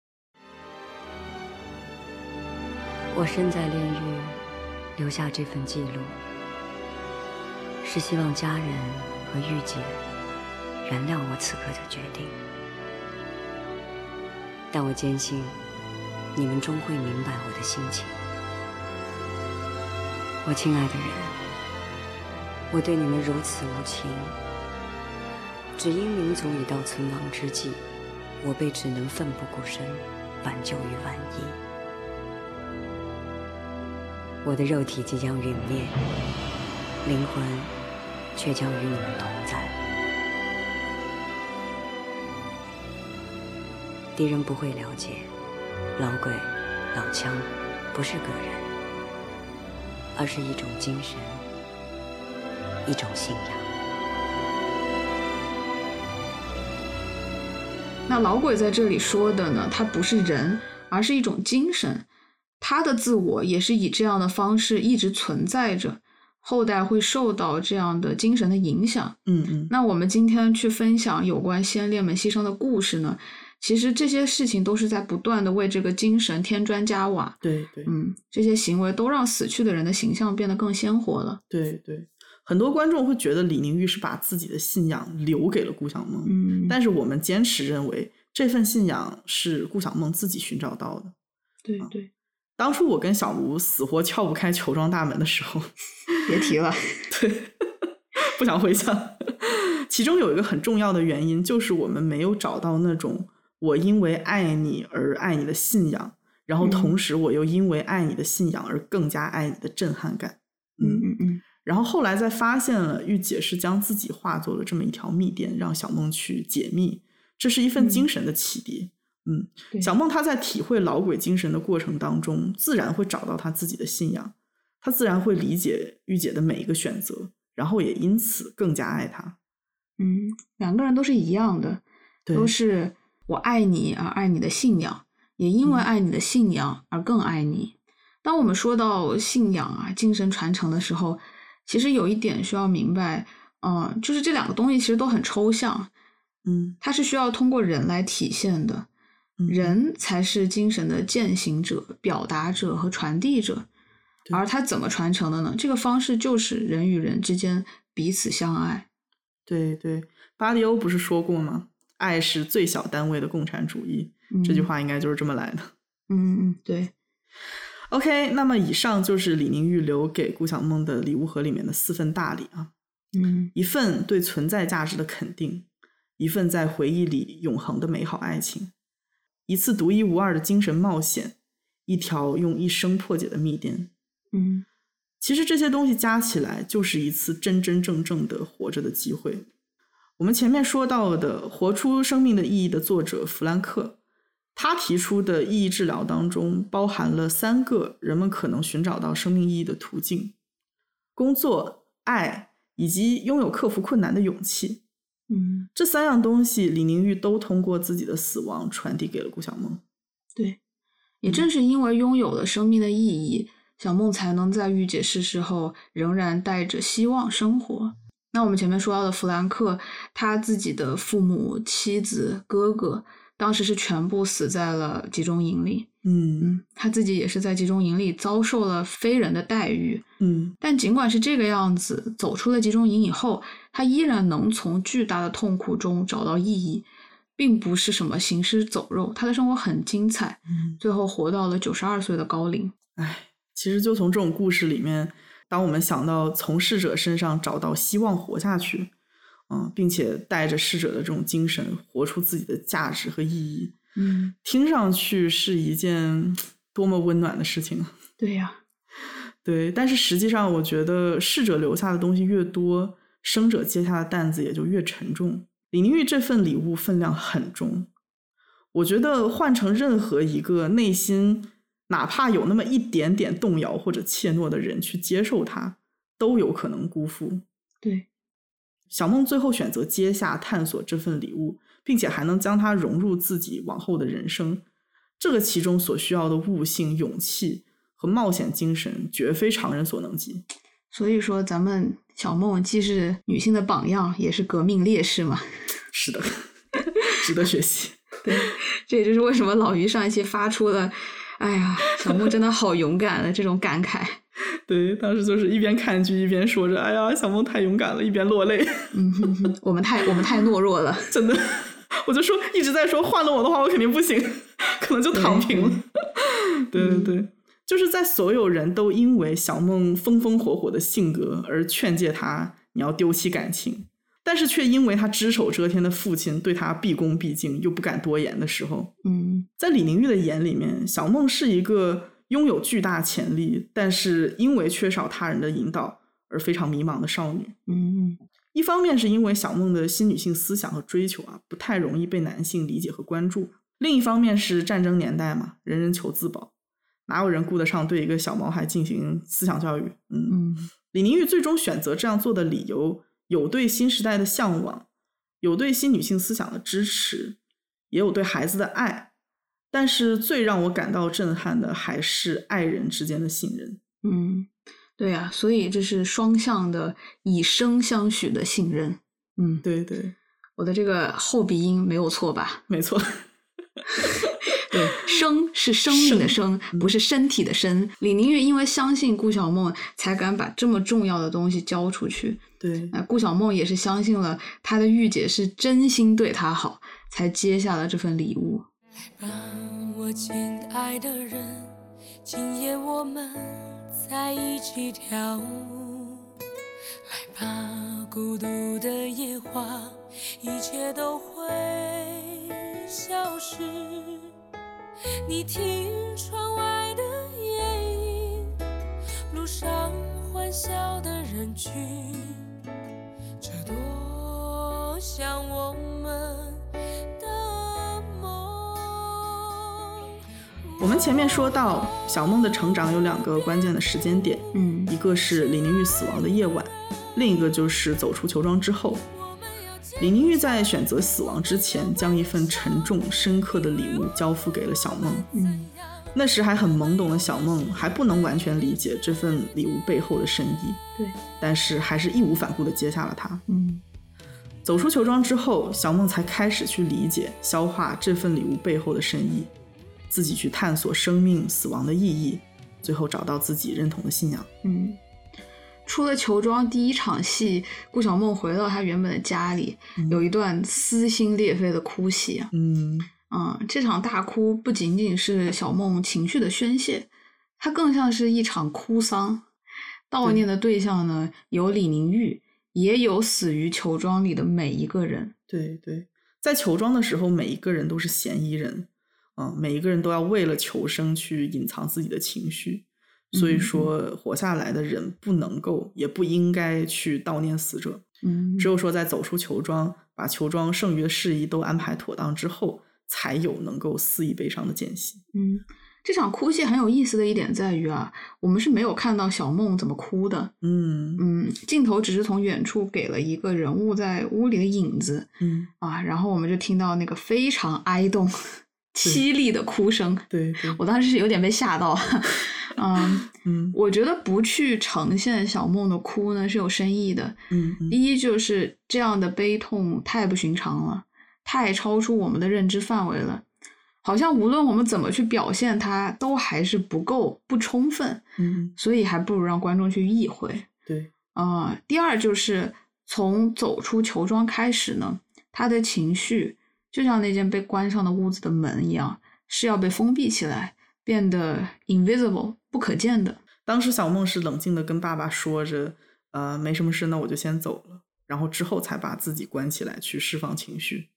我身在炼狱，留下这份记录，是希望家人和玉姐原谅我此刻的决定。但我坚信，你们终会明白我的心情。我亲爱的人，我对你们如此无情，只因民族已到存亡之际，我辈只能奋不顾身，挽救于万一。我的肉体即将陨灭，灵魂却将与你们同在。敌人不会了解，老鬼、老枪不是个人，而是一种精神，一种信仰。那老鬼在这里说的呢，他不是人，而是一种精神。他的自我也是以这样的方式一直存在着，后代会受到这样的精神的影响。嗯嗯，那我们今天去分享有关先烈们牺牲的故事呢，其实这些事情都是在不断的为这个精神添砖加瓦。对对，嗯，这些行为都让死去的人的形象变得更鲜活了。对对，很多观众会觉得李宁玉是把自己的信仰留给了顾晓梦，嗯，但是我们坚持认为这份信仰是顾晓梦自己寻找到的。对对，当初我跟小卢死活撬不开球庄大门的时候，别提了。对，不想回想。其中有一个很重要的原因，就是我们没有找到那种我因为爱你而爱你的信仰，然后同时我又因为爱你的信仰而更加爱你的震撼感。嗯嗯嗯。然后后来再发现了玉姐是将自己化作了这么一条密电，让小梦去解密，这是一份精神的启迪。嗯，对小梦她在体会老鬼精神的过程当中，自然会找到她自己的信仰，她自然会理解玉姐的每一个选择，然后也因此更加爱她。嗯，两个人都是一样的，都是我爱你而爱你的信仰，也因为嗯爱你的信仰而更爱你。当我们说到信仰啊、精神传承的时候，其实有一点需要明白，嗯、就是这两个东西其实都很抽象，嗯，它是需要通过人来体现的，嗯人才是精神的践行者、表达者和传递者。而它怎么传承的呢？这个方式就是人与人之间彼此相爱。对对，巴黎欧不是说过吗？爱是最小单位的共产主义，这句嗯话应该就是这么来的。嗯嗯，对。OK，那么以上就是李宁玉留给顾晓梦的礼物盒里面的四份大礼啊。嗯一份对存在价值的肯定，一份在回忆里永恒的美好爱情，一次独一无二的精神冒险，一条用一生破解的密电。嗯其实这些东西加起来，就是一次真真正正的活着的机会。我们前面说到的《活出生命的意义》的作者弗兰克，他提出的意义治疗当中包含了三个人们可能寻找到生命意义的途径：工作、爱以及拥有克服困难的勇气。嗯，这三样东西，李宁玉都通过自己的死亡传递给了顾晓梦。对。也正是因为拥有了生命的意义，小梦才能在御姐逝世后仍然带着希望生活。那我们前面说到的弗兰克，他自己的父母、妻子、哥哥，当时是全部死在了集中营里。嗯他自己也是在集中营里遭受了非人的待遇。嗯但尽管是这个样子，走出了集中营以后，他依然能从巨大的痛苦中找到意义，并不是什么行尸走肉。他的生活很精彩，嗯，最后活到了九十二岁的高龄。哎，其实就从这种故事里面，当我们想到从逝者身上找到希望活下去，嗯，并且带着逝者的这种精神，活出自己的价值和意义，嗯，听上去是一件多么温暖的事情啊！对呀、对，但是实际上，我觉得逝者留下的东西越多，生者接下的担子也就越沉重。李宁玉这份礼物分量很重，我觉得换成任何一个内心哪怕有那么一点点动摇或者怯懦的人去接受它，都有可能辜负。对，小梦最后选择接下探索这份礼物，并且还能将它融入自己往后的人生，这个其中所需要的悟性、勇气和冒险精神，绝非常人所能及。所以说咱们小梦既是女性的榜样，也是革命烈士嘛。是的，值得学习。对，这也就是为什么老于上一期发出了“哎呀，小梦真的好勇敢”的这种感慨。对，当时就是一边看剧一边说着：“哎呀，小梦太勇敢了”，一边落泪。嗯哼哼，我们太我们太懦弱了。真的，我就说一直在说，换了我的话，我肯定不行，可能就躺平了。对对对，就是在所有人都因为小梦风风火火的性格而劝诫他你要丢弃感情，但是却因为他只手遮天的父亲对他毕恭毕敬又不敢多言的时候，嗯。在李玲玉的眼里面，小梦是一个拥有巨大潜力，但是因为缺少他人的引导而非常迷茫的少女。嗯一方面是因为小梦的新女性思想和追求啊，不太容易被男性理解和关注；另一方面是战争年代嘛，人人求自保，哪有人顾得上对一个小毛孩进行思想教育？嗯，嗯。李宁玉最终选择这样做的理由，有对新时代的向往，有对新女性思想的支持，也有对孩子的爱。但是最让我感到震撼的，还是爱人之间的信任。嗯，对呀、所以这是双向的以身相许的信任。嗯，对对，我的这个后鼻音没有错吧？没错。对，生是生命的生，嗯不是身体的身。李宁玉因为相信顾小梦，才敢把这么重要的东西交出去。对，那顾小梦也是相信了她的御姐是真心对她好，才接下了这份礼物。让我亲爱的人，今夜我们在一起跳舞。来吧，孤独的野花，一切都会消失。你听窗外的夜莺，路上欢笑的人群，这多像我们的梦。我们前面说到，小梦的成长有两个关键的时间点，嗯一个是李宁玉死亡的夜晚，另一个就是走出球庄之后。李宁玉在选择死亡之前，将一份沉重深刻的礼物交付给了小梦。嗯那时还很懵懂的小梦，还不能完全理解这份礼物背后的深意，对，但是还是义无反顾地接下了它。嗯走出球庄之后，小梦才开始去理解、消化这份礼物背后的深意，自己去探索生命、死亡的意义，最后找到自己认同的信仰。嗯。出了球庄第一场戏，顾小梦回到她原本的家里，有一段撕心裂肺的哭戏啊。嗯嗯，这场大哭不仅仅是小梦情绪的宣泄，它更像是一场哭丧。悼念的对象呢，有李宁玉，也有死于球庄里的每一个人。对对，在球庄的时候，每一个人都是嫌疑人，嗯，每一个人都要为了求生去隐藏自己的情绪。所以嗯说，活下来的人不能够，也不应该去悼念死者。嗯，只有说在走出球庄，把球庄剩余的事宜都安排妥当之后，才有能够肆意悲伤的间隙。嗯，这场哭戏很有意思的一点在于啊，我们是没有看到小梦怎么哭的。嗯嗯，镜头只是从远处给了一个人物在屋里的影子嗯啊，然后我们就听到那个非常哀动、凄厉的哭声。对对，我当时是有点被吓到。嗯嗯我觉得不去呈现小梦的哭呢是有深意的。嗯嗯第一就是这样的悲痛太不寻常了，太超出我们的认知范围了，好像无论我们怎么去表现它，都还是不够不充分，嗯，所以还不如让观众去意会。对，啊、第二就是从走出球庄开始呢，他的情绪就像那间被关上的屋子的门一样，是要被封闭起来，变得 invisible 不可见的。当时小梦是冷静的跟爸爸说着，呃，没什么事，那我就先走了。然后之后才把自己关起来去释放情绪。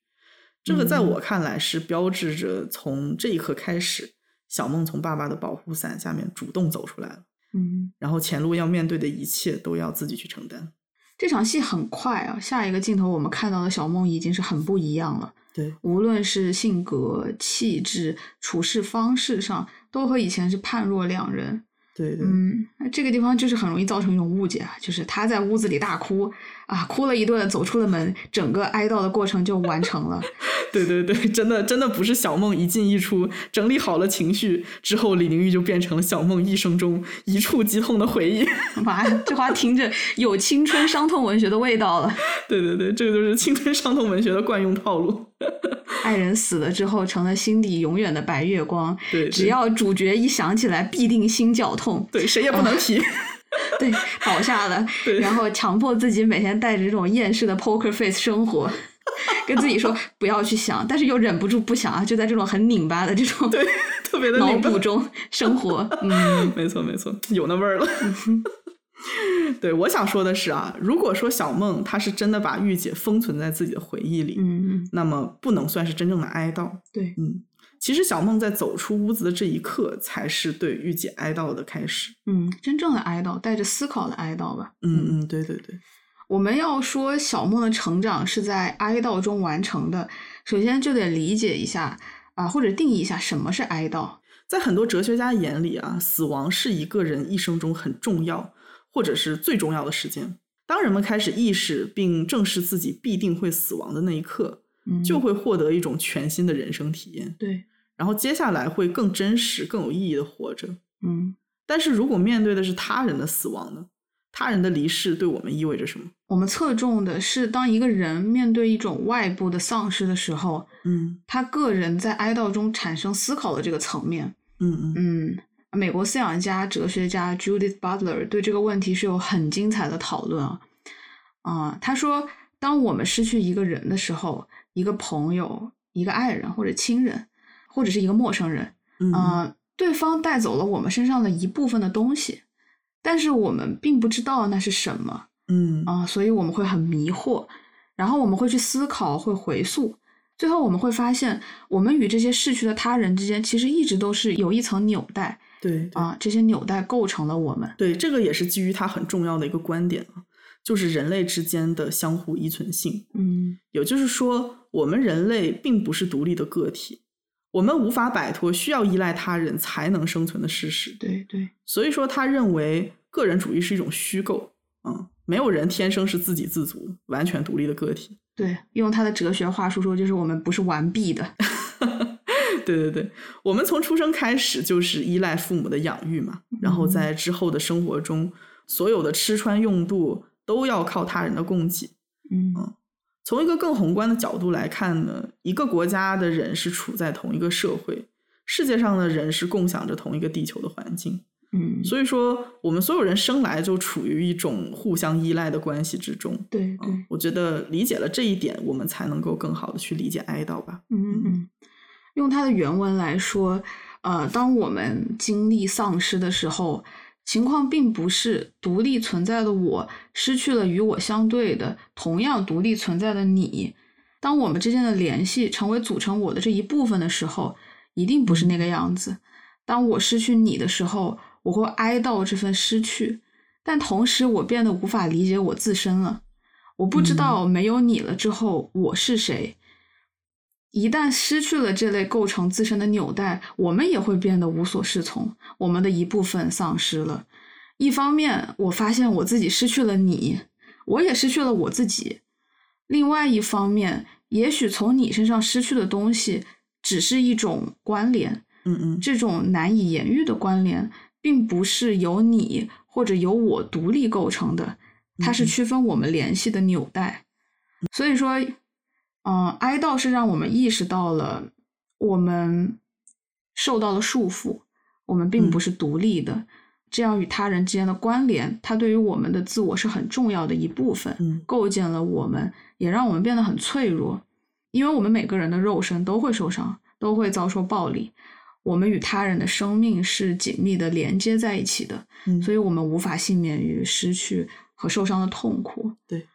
这个在嗯我看来是标志着从这一刻开始，小梦从爸爸的保护伞下面主动走出来了。嗯，然后前路要面对的一切都要自己去承担。这场戏很快啊，下一个镜头我们看到的小梦已经是很不一样了。对，无论是性格、气质、处事方式上，都和以前是判若两人。对对，嗯，那这个地方就是很容易造成一种误解啊，就是他在屋子里大哭啊，哭了一顿，走出了门，整个哀悼的过程就完成了。对对对，真的真的不是小梦一进一出，整理好了情绪之后，李玲玉就变成了小梦一生中一触即痛的回忆。妈呀，这话听着有青春伤痛文学的味道了。对对对，这个就是青春伤痛文学的惯用套路。爱人死了之后，成了心底永远的白月光。对对只要主角一想起来，必定心绞痛。对，谁也不能提。对，倒下了，然后强迫自己每天带着这种厌世的 poker face 生活，跟自己说不要去想，但是又忍不住不想啊，就在这种很拧巴的这种对，特别的脑补中生活。嗯，没错没错，有那味儿了。对，我想说的是啊，如果说小梦她是真的把御姐封存在自己的回忆里，嗯，那么不能算是真正的哀悼。对，嗯，其实小梦在走出屋子的这一刻，才是对玉姐哀悼的开始。嗯，真正的哀悼，带着思考的哀悼吧。嗯嗯，对对对，我们要说小梦的成长是在哀悼中完成的，首先就得理解一下啊、或者定义一下什么是哀悼。在很多哲学家眼里啊，死亡是一个人一生中很重要或者是最重要的事件。当人们开始意识并正视自己必定会死亡的那一刻，嗯，就会获得一种全新的人生体验。对，然后接下来会更真实、更有意义的活着。嗯，但是如果面对的是他人的死亡呢？他人的离世对我们意味着什么？我们侧重的是，当一个人面对一种外部的丧失的时候，嗯他个人在哀悼中产生思考的这个层面。嗯嗯嗯，美国思想家、哲学家 Judith Butler 对这个问题是有很精彩的讨论啊。啊、他说，当我们失去一个人的时候，一个朋友、一个爱人或者亲人，或者是一个陌生人，嗯啊、对方带走了我们身上的一部分的东西，但是我们并不知道那是什么嗯啊、所以我们会很迷惑，然后我们会去思考，会回溯，最后我们会发现，我们与这些逝去的他人之间，其实一直都是有一层纽带对对啊，这些纽带构成了我们。对，这个也是基于他很重要的一个观点啊，就是人类之间的相互依存性。嗯也就是说，我们人类并不是独立的个体，我们无法摆脱需要依赖他人才能生存的事实。对对，所以说，他认为个人主义是一种虚构，嗯，没有人天生是自给自足、完全独立的个体。对，用他的哲学话术说，就是我们不是完璧的。对对对，我们从出生开始就是依赖父母的养育嘛，然后在之后的生活中，所有的吃穿用度都要靠他人的供给。嗯从一个更宏观的角度来看呢，一个国家的人是处在同一个社会，世界上的人是共享着同一个地球的环境。嗯，所以说，我们所有人生来就处于一种互相依赖的关系之中。对对，嗯，我觉得理解了这一点，我们才能够更好的去理解哀悼吧。嗯嗯，用他的原文来说，呃，当我们经历丧失的时候，情况并不是独立存在的我失去了与我相对的同样独立存在的你。当我们之间的联系成为组成我的这一部分的时候，一定不是那个样子。当我失去你的时候，我会哀悼这份失去，但同时我变得无法理解我自身了。我不知道没有你了之后我是谁。一旦失去了这类构成自身的纽带，我们也会变得无所适从，我们的一部分丧失了。一方面，我发现我自己失去了你，我也失去了我自己；另外一方面，也许从你身上失去的东西，只是一种关联，嗯嗯，这种难以言喻的关联，并不是由你或者由我独立构成的，它是区分我们联系的纽带。所以说，嗯，哀悼是让我们意识到了我们受到了束缚，我们并不是独立的。这样与他人之间的关联，它对于我们的自我是很重要的一部分，嗯构建了我们，也让我们变得很脆弱。因为我们每个人的肉身都会受伤，都会遭受暴力，我们与他人的生命是紧密的连接在一起的，嗯，所以我们无法幸免于失去和受伤的痛苦。对，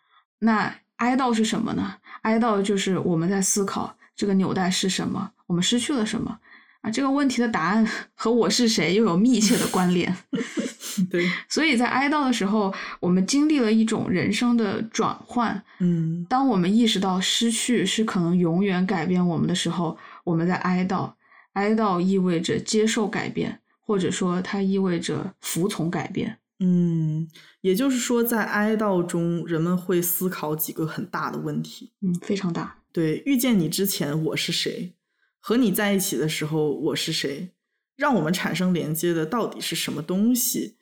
那哀悼是什么呢？哀悼就是我们在思考这个纽带是什么，我们失去了什么啊？这个问题的答案和我是谁又有密切的关联。对，所以在哀悼的时候，我们经历了一种人生的转换。嗯当我们意识到失去是可能永远改变我们的时候，我们在哀悼。哀悼意味着接受改变，或者说它意味着服从改变。嗯，也就是说，在哀悼中，人们会思考几个很大的问题。嗯，非常大。对，遇见你之前我是谁？和你在一起的时候我是谁？让我们产生连接的到底是什么东西？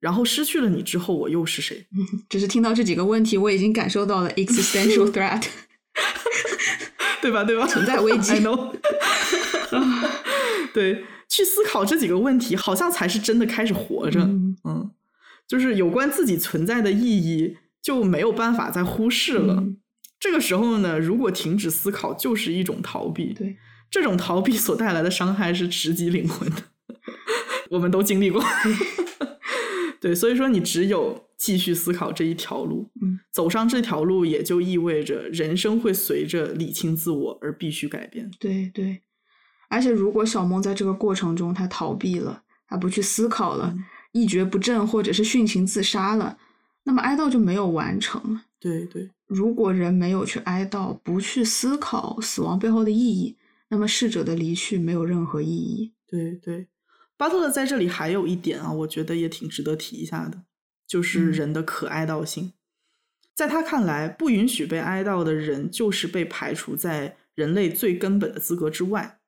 然后失去了你之后，我又是谁？只是听到这几个问题，我已经感受到了 existential threat，对吧？对吧？存在危机 对，去思考这几个问题，好像才是真的开始活着。嗯嗯，就是有关自己存在的意义，就没有办法再忽视了。嗯这个时候呢，如果停止思考，就是一种逃避。对，这种逃避所带来的伤害是直击灵魂的，我们都经历过。对，所以说你只有继续思考这一条路，嗯，走上这条路，也就意味着人生会随着理清自我而必须改变。对对。而且，如果小梦在这个过程中他逃避了，他不去思考了，嗯一蹶不振，或者是殉情自杀了，那么哀悼就没有完成。对对，如果人没有去哀悼，不去思考死亡背后的意义，那么逝者的离去没有任何意义。对对，巴特勒在这里还有一点啊，我觉得也挺值得提一下的，就是嗯人的可哀悼性。在他看来，不允许被哀悼的人，就是被排除在人类最根本的资格之外。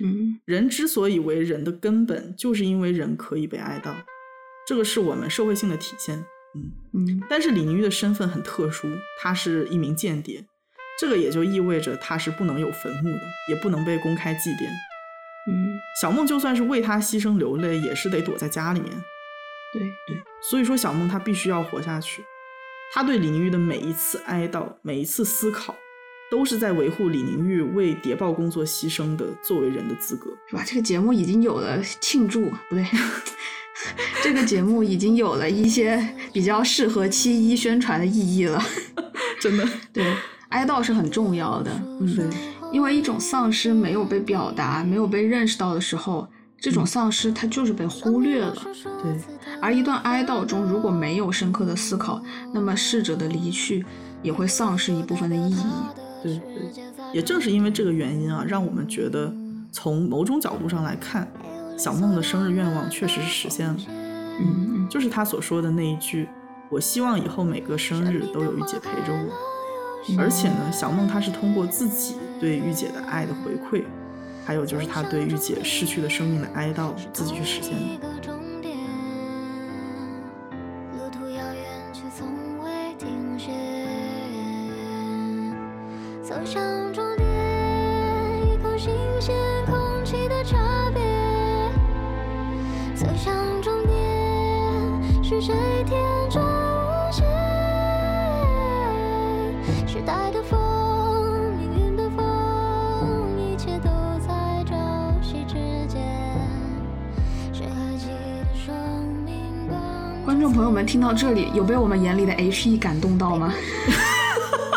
嗯人之所以为人的根本，就是因为人可以被哀悼，这个是我们社会性的体现。嗯，嗯但是李宁玉的身份很特殊，他是一名间谍，这个也就意味着他是不能有坟墓的，也不能被公开祭奠。嗯，小梦就算是为他牺牲流泪，也是得躲在家里面。对对，所以说，小梦她必须要活下去。她对李宁玉的每一次哀悼，每一次思考，都是在维护李宁玉为谍报工作牺牲的作为人的资格。是吧？这个节目已经有了庆祝，不对，这个节目已经有了一些比较适合七一宣传的意义了。真的，对，哀悼是很重要的，嗯，对，因为一种丧失没有被表达、没有被认识到的时候，这种丧失它就是被忽略了。对，而一段哀悼中如果没有深刻的思考，那么逝者的离去也会丧失一部分的意义。对对，也正是因为这个原因啊，让我们觉得从某种角度上来看，小梦的生日愿望确实是实现了。嗯嗯就是他所说的那一句：“我希望以后每个生日都有玉姐陪着我。”而且呢，小梦她是通过自己对玉姐的爱的回馈，还有就是她对玉姐逝去的生命的哀悼，自己去实现的。到这里，有被我们眼里的 H.E 感动到吗？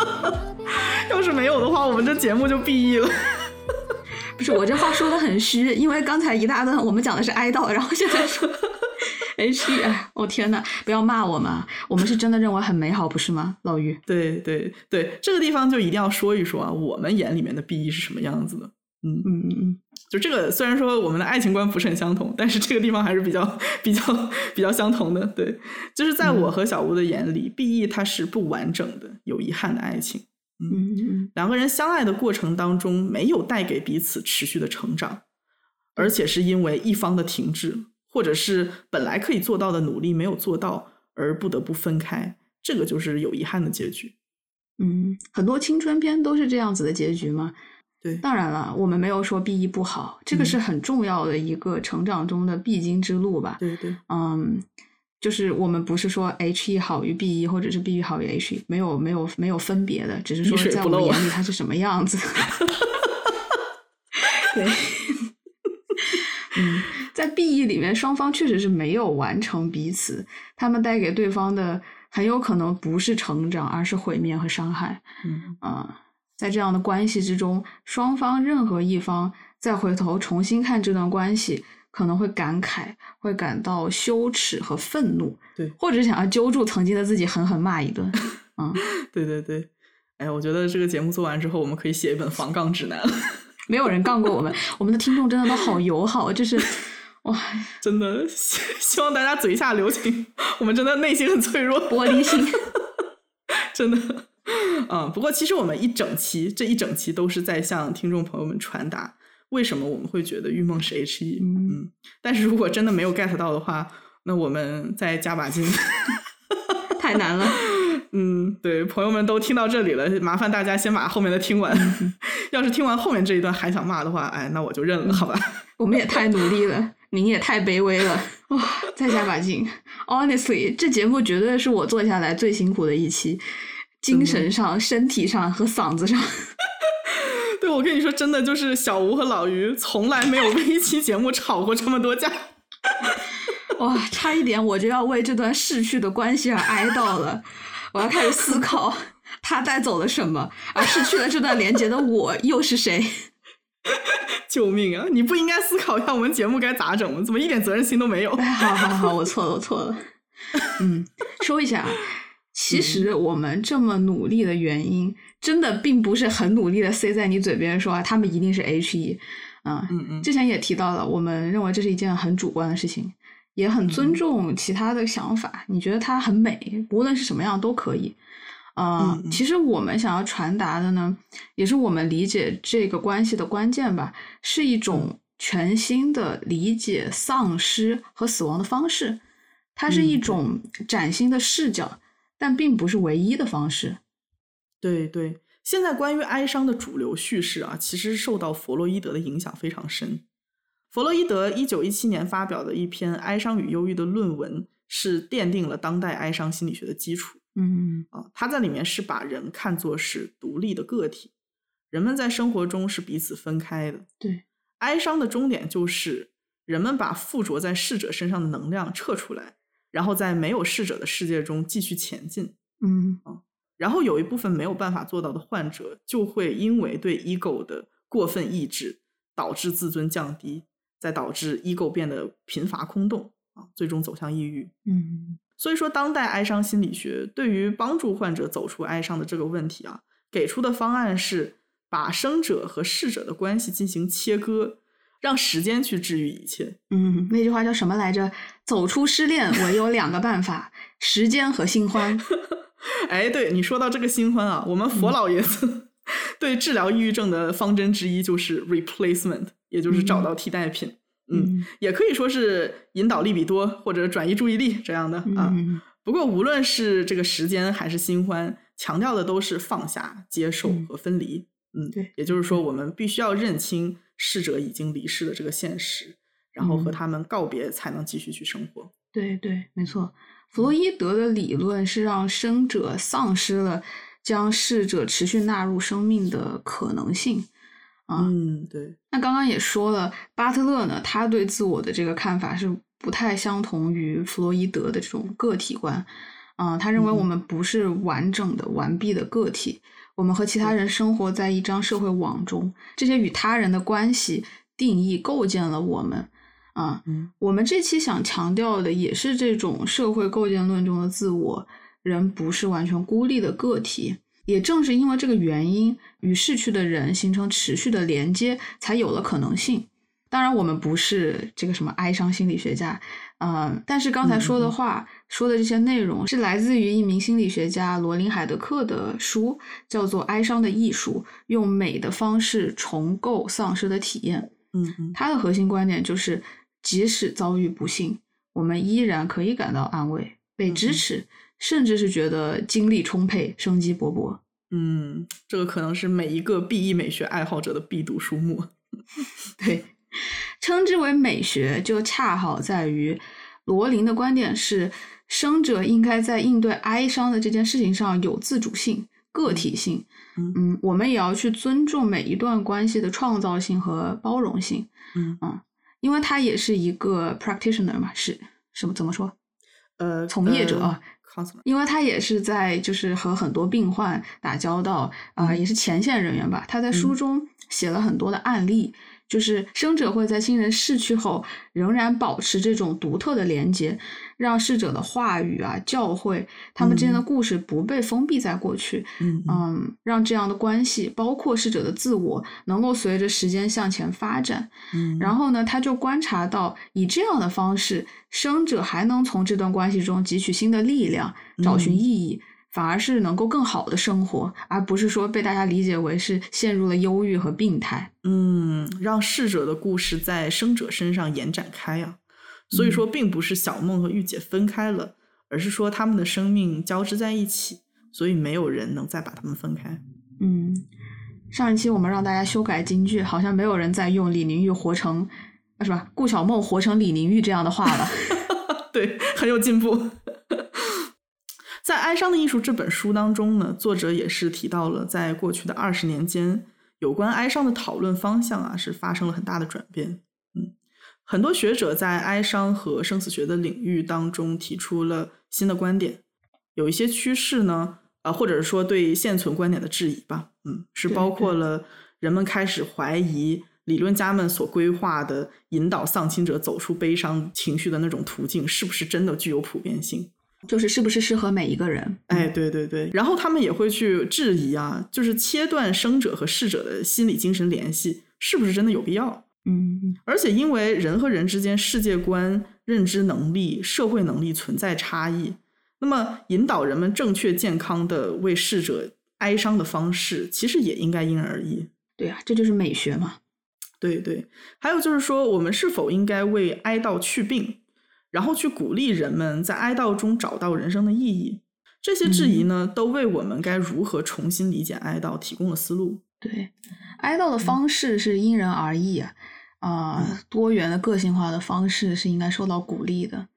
要是没有的话，我们这节目就 BE 了。不是，我这话说的很虚，因为刚才一大段我们讲的是哀悼，然后现在说 H.E，哎，我、天呐，不要骂我们啊，我们是真的认为很美好，不是吗，老于？对对对，这个地方就一定要说一说啊，我们眼里面的 BE 是什么样子的。嗯，嗯嗯嗯，就这个，虽然说我们的爱情观不是很相同，但是这个地方还是比较比较比较相同的。对，就是在我和小吴的眼里、b e 它是不完整的、有遗憾的爱情。嗯嗯两个人相爱的过程当中，没有带给彼此持续的成长，而且是因为一方的停滞，或者是本来可以做到的努力没有做到，而不得不分开，这个就是有遗憾的结局。嗯，很多青春片都是这样子的结局嘛。对，当然了，我们没有说 B E 不好，这个是很重要的一个成长中的必经之路吧。对对，嗯，就是我们不是说 H E 好于 B E，或者是 B E 好于 H E，没有没有没有分别的，只是说在我们眼 里它是什么样子。对，嗯，在 B E 里面，双方确实是没有完成彼此，他们带给对方的很有可能不是成长，而是毁灭和伤害。嗯啊、在这样的关系之中，双方任何一方再回头重新看这段关系，可能会感慨，会感到羞耻和愤怒，对或者想要揪住曾经的自己狠狠骂一顿。嗯，对对对，哎，我觉得这个节目做完之后，我们可以写一本防杠指南了。没有人杠过我们，我们的听众真的都好友好，就是哇，真的希希望大家嘴下留情，我们真的内心很脆弱，玻璃心。真的。嗯，不过其实我们一整期这一整期都是在向听众朋友们传达为什么我们会觉得《玉梦》是 H E。嗯嗯，但是如果真的没有 get 到的话，那我们再加把劲。太难了。嗯，对，朋友们都听到这里了，麻烦大家先把后面的听完。要是听完后面这一段还想骂的话，哎，那我就认了，好吧？我们也太努力了，您也太卑微了，哇！再加把劲。Honestly，这节目绝对是我做下来最辛苦的一期，精神上、身体上和嗓子上。对，我跟你说，真的就是小吴和老于从来没有为一期节目吵过这么多架。哇，差一点我就要为这段逝去的关系而哀悼了。我要开始思考，他带走了什么，而失去了这段连接的我又是谁？救命啊！你不应该思考一下我们节目该咋整吗？怎么一点责任心都没有？哎，好好好，我错了，我错了。嗯，说一下，其实我们这么努力的原因，真的并不是很努力的塞在你嘴边说啊，他们一定是 H E。啊，嗯嗯，之前也提到了，我们认为这是一件很主观的事情，也很尊重其他的想法。你觉得它很美，无论是什么样都可以。呃，嗯嗯其实我们想要传达的呢，也是我们理解这个关系的关键吧，是一种全新的理解丧失和死亡的方式。它是一嗯种崭新的视角，但并不是唯一的方式。对对，现在关于哀伤的主流叙事啊，其实受到弗洛伊德的影响非常深。弗洛伊德一九一七年发表的一篇《哀伤与忧郁》的论文，是奠定了当代哀伤心理学的基础。嗯啊，他在里面是把人看作是独立的个体，人们在生活中是彼此分开的。对，哀伤的终点就是人们把附着在逝者身上的能量撤出来，然后在没有逝者的世界中继续前进。嗯啊然后有一部分没有办法做到的患者，就会因为对 ego 的过分抑制，导致自尊降低，再导致 ego 变得贫乏空洞啊，最终走向抑郁。嗯所以说，当代哀伤心理学对于帮助患者走出哀伤的这个问题啊，给出的方案是把生者和逝者的关系进行切割，让时间去治愈一切。嗯，那句话叫什么来着？走出失恋我有两个办法：时间和新欢。哎，对你说到这个新欢啊，我们佛老爷子、对治疗抑郁症的方针之一就是 replacement，也就是找到替代品。嗯，也可以说是引导利比多或者转移注意力这样的啊。嗯不过无论是这个时间还是新欢，强调的都是放下、接受嗯和分离。嗯，对也就是说，我们必须要认清逝者已经离世的这个现实，然后和嗯他们告别，才能继续去生活。对对，没错。弗洛伊德的理论是让生者丧失了将逝者持续纳入生命的可能性。啊，嗯，对，那刚刚也说了，巴特勒呢，他对自我的这个看法是不太相同于弗洛伊德的这种个体观。啊、他认为嗯我们不是完整的、完璧的个体，我们和其他人生活在一张社会网中，这些与他人的关系定义构建了我们。啊，嗯我们这期想强调的也是这种社会构建论中的自我，人不是完全孤立的个体。也正是因为这个原因，与逝去的人形成持续的连接，才有了可能性。当然，我们不是这个什么哀伤心理学家，嗯，但是刚才说的话、说的这些内容是来自于一名心理学家罗琳海德克的书，叫做《哀伤的艺术：用美的方式重构丧失的体验》。嗯嗯他的核心观点就是，即使遭遇不幸，我们依然可以感到安慰、被支持，甚至是觉得精力充沛、生机勃勃。嗯，这个可能是每一个 B E 美学爱好者的必读书目。对，称之为美学，就恰好在于罗琳的观点是，生者应该在应对哀伤的这件事情上有自主性、个体性。嗯嗯，我们也要去尊重每一段关系的创造性和包容性。嗯因为他也是一个 practitioner 嘛，是什么怎么说？呃，从业者啊呃因为他也是在就是和很多病患打交道啊、也是前线人员吧。他在书中写了很多的案例，就是生者会在亲人逝去后仍然保持这种独特的连接，让逝者的话语啊、教诲他们之间的嗯。故事不被封闭在过去，嗯让这样的关系，包括逝者的自我，能够随着时间向前发展。嗯，然后呢，他就观察到，以这样的方式，生者还能从这段关系中汲取新的力量，找寻嗯。意义，反而是能够更好的生活，而不是说被大家理解为是陷入了忧郁和病态。嗯，让逝者的故事在生者身上延展开呀、所以说，并不是小梦和玉姐分开了，而是说他们的生命交织在一起，所以没有人能再把他们分开。嗯，上一期我们让大家修改金句，好像没有人再用李玲玉活成，啊是吧？顾小梦活成李宁玉这样的话了。对，很有进步。在《哀伤的艺术》这本书当中呢，作者也是提到了，在过去的二十年间，有关哀伤的讨论方向啊，是发生了很大的转变。嗯，很多学者在哀伤和生死学的领域当中提出了新的观点，有一些趋势呢，啊、或者是说对现存观点的质疑吧。嗯，是包括了人们开始怀疑理论家们所规划的引导丧亲者走出悲伤情绪的那种途径，是不是真的具有普遍性？就是是不是适合每一个人？哎，对对对，然后他们也会去质疑啊，就是切断生者和逝者的心理精神联系，是不是真的有必要？嗯而且因为人和人之间世界观、认知能力、社会能力存在差异，那么引导人们正确健康的为逝者哀伤的方式，其实也应该因人而异。对啊，这就是美学嘛。对对，还有就是说，我们是否应该为哀悼去病，然后去鼓励人们在哀悼中找到人生的意义？这些质疑呢，都为我们该如何重新理解哀悼提供了思路。对，哀悼的方式是因人而异啊，啊、多元的个性化的方式是应该受到鼓励的。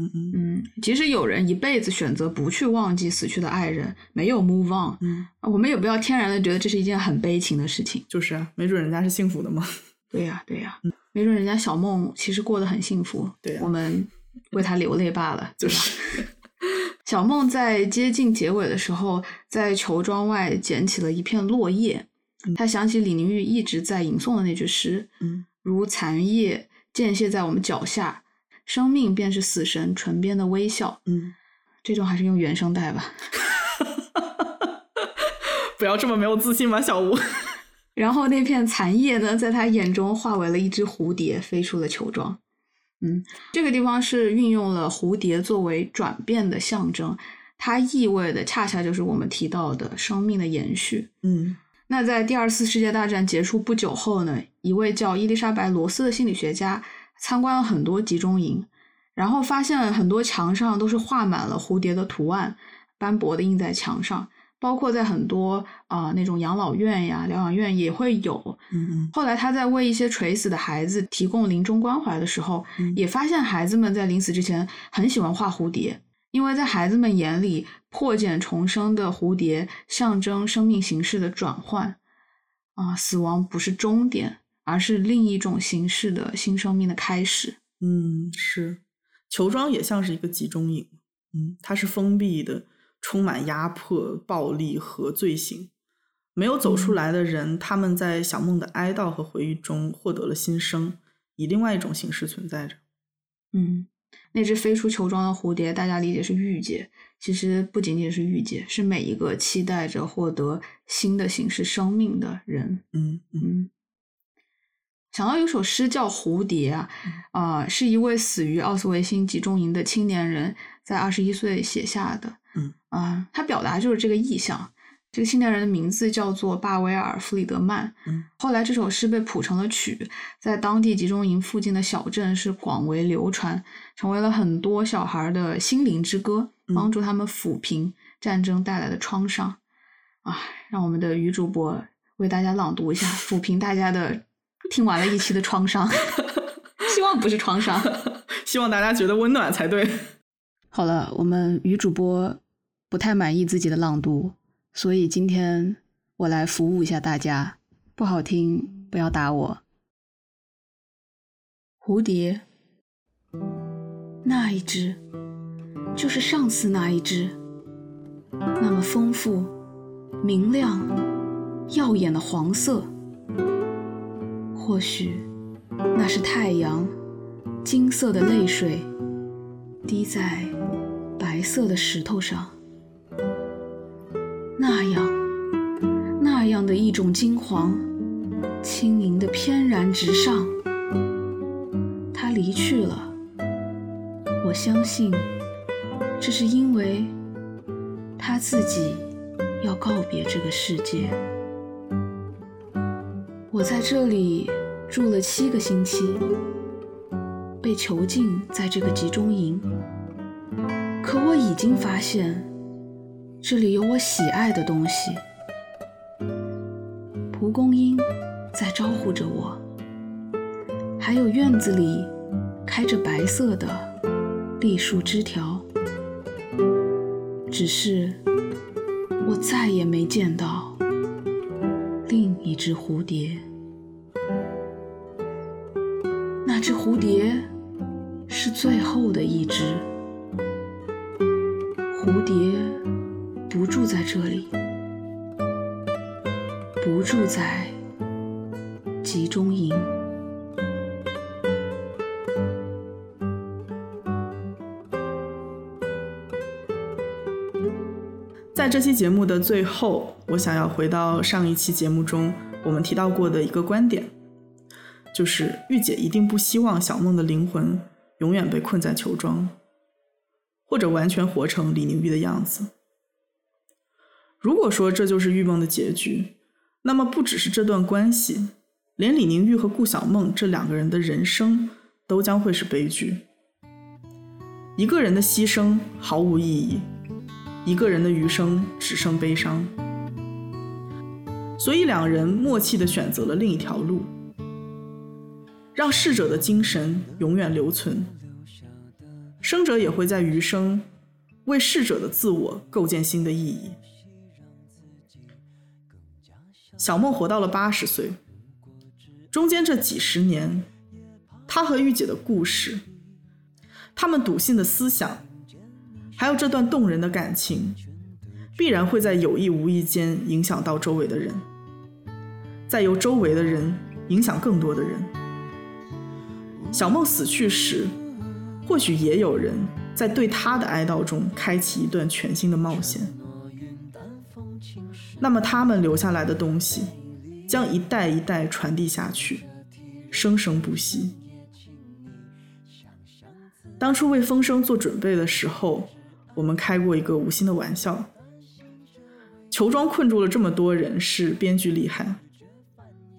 嗯嗯嗯，即使有人一辈子选择不去忘记死去的爱人，没有 move on，嗯，啊我们也不要天然的觉得这是一件很悲情的事情。就是啊，没准人家是幸福的嘛。对呀、对呀、没准人家小梦其实过得很幸福，对呀我们为他流泪罢了？就是，小梦在接近结尾的时候，在球庄外捡起了一片落叶。他想起李宁玉一直在吟诵的那句诗：“嗯如残叶渐泻在我们脚下，生命便是死神唇边的微笑。嗯，”这种还是用原声带吧。不要这么没有自信嘛，小吴。然后那片残叶呢，在他眼中化为了一只蝴蝶，飞出了球庄。嗯，这个地方是运用了蝴蝶作为转变的象征，它意味的恰恰就是我们提到的生命的延续。嗯那在第二次世界大战结束不久后呢，一位叫伊丽莎白·罗斯的心理学家参观了很多集中营，然后发现很多墙上都是画满了蝴蝶的图案，斑驳的印在墙上，包括在很多啊、呃那种养老院呀、疗养院也会有。嗯嗯后来他在为一些垂死的孩子提供临终关怀的时候，嗯也发现孩子们在临死之前很喜欢画蝴蝶，因为在孩子们眼里，破茧重生的蝴蝶象征生命形式的转换。啊，死亡不是终点，而是另一种形式的新生命的开始。嗯，是。球庄也像是一个集中营，嗯，它是封闭的，充满压迫、暴力和罪行。没有走出来的人，他们在小梦的哀悼和回忆中获得了新生，以另外一种形式存在着。嗯，那只飞出球状的蝴蝶，大家理解是御姐，其实不仅仅是御姐，是每一个期待着获得新的形式生命的人。嗯嗯嗯，想到有首诗叫《蝴蝶》啊，啊、是一位死于奥斯维辛集中营的青年人在二十一岁写下的。嗯啊、他表达就是这个意象。这个青年人的名字叫做巴维尔·弗里德曼。嗯，后来这首诗被谱成了曲，在当地集中营附近的小镇是广为流传，成为了很多小孩的心灵之歌，嗯帮助他们抚平战争带来的创伤。啊，让我们的女主播为大家朗读一下，抚平大家的听完了一期的创伤，希望不是创伤。希望大家觉得温暖才对。好了，我们女主播不太满意自己的朗读，所以今天我来服务一下大家。不好听不要打我。蝴蝶，那一只，就是上次那一只，那么丰富、明亮、耀眼的黄色。或许那是太阳金色的泪水滴在白色的石头上，那样那样的一种金黄，轻盈的翩然直上。他离去了，我相信这是因为他自己要告别这个世界。我在这里住了七个星期，被囚禁在这个集中营。可我已经发现，这里有我喜爱的东西。蒲公英在招呼着我，还有院子里开着白色的栗树枝条。只是我再也没见到另一只蝴蝶。那只蝴蝶是最后的一只。蝴蝶不住在这里，不住在集中营。在这期节目的最后，我想要回到上一期节目中我们提到过的一个观点，就是玉姐一定不希望小梦的灵魂永远被困在球庄，或者完全活成李宁玉的样子。如果说这就是玉梦的结局，那么不只是这段关系，连李宁玉和顾小梦这两个人的人生都将会是悲剧。一个人的牺牲毫无意义。一个人的余生只剩悲伤，所以两人默契地选择了另一条路，让逝者的精神永远留存，生者也会在余生为逝者的自我构建新的意义。小梦活到了八十岁，中间这几十年，她和玉姐的故事，他们笃信的思想。还有这段动人的感情，必然会在有意无意间影响到周围的人，再由周围的人影响更多的人。小梦死去时，或许也有人在对她的哀悼中开启一段全新的冒险。那么他们留下来的东西，将一代一代传递下去，生生不息。当初为风声做准备的时候。我们开过一个无心的玩笑，球庄困住了这么多人，是编剧厉害。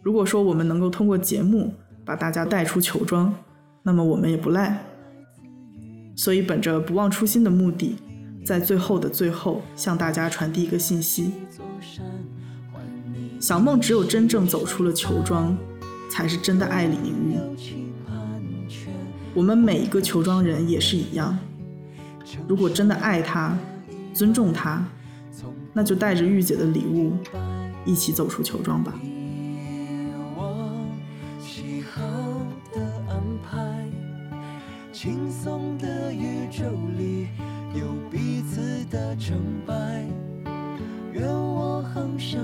如果说我们能够通过节目把大家带出球庄，那么我们也不赖。所以，本着不忘初心的目的，在最后的最后，向大家传递一个信息：小梦只有真正走出了球庄，才是真的爱李宁玉。我们每一个球庄人也是一样。如果真的爱他、尊重他，那就带着玉姐的礼物，一起走出球庄吧。轻松的宇的成败愿我航向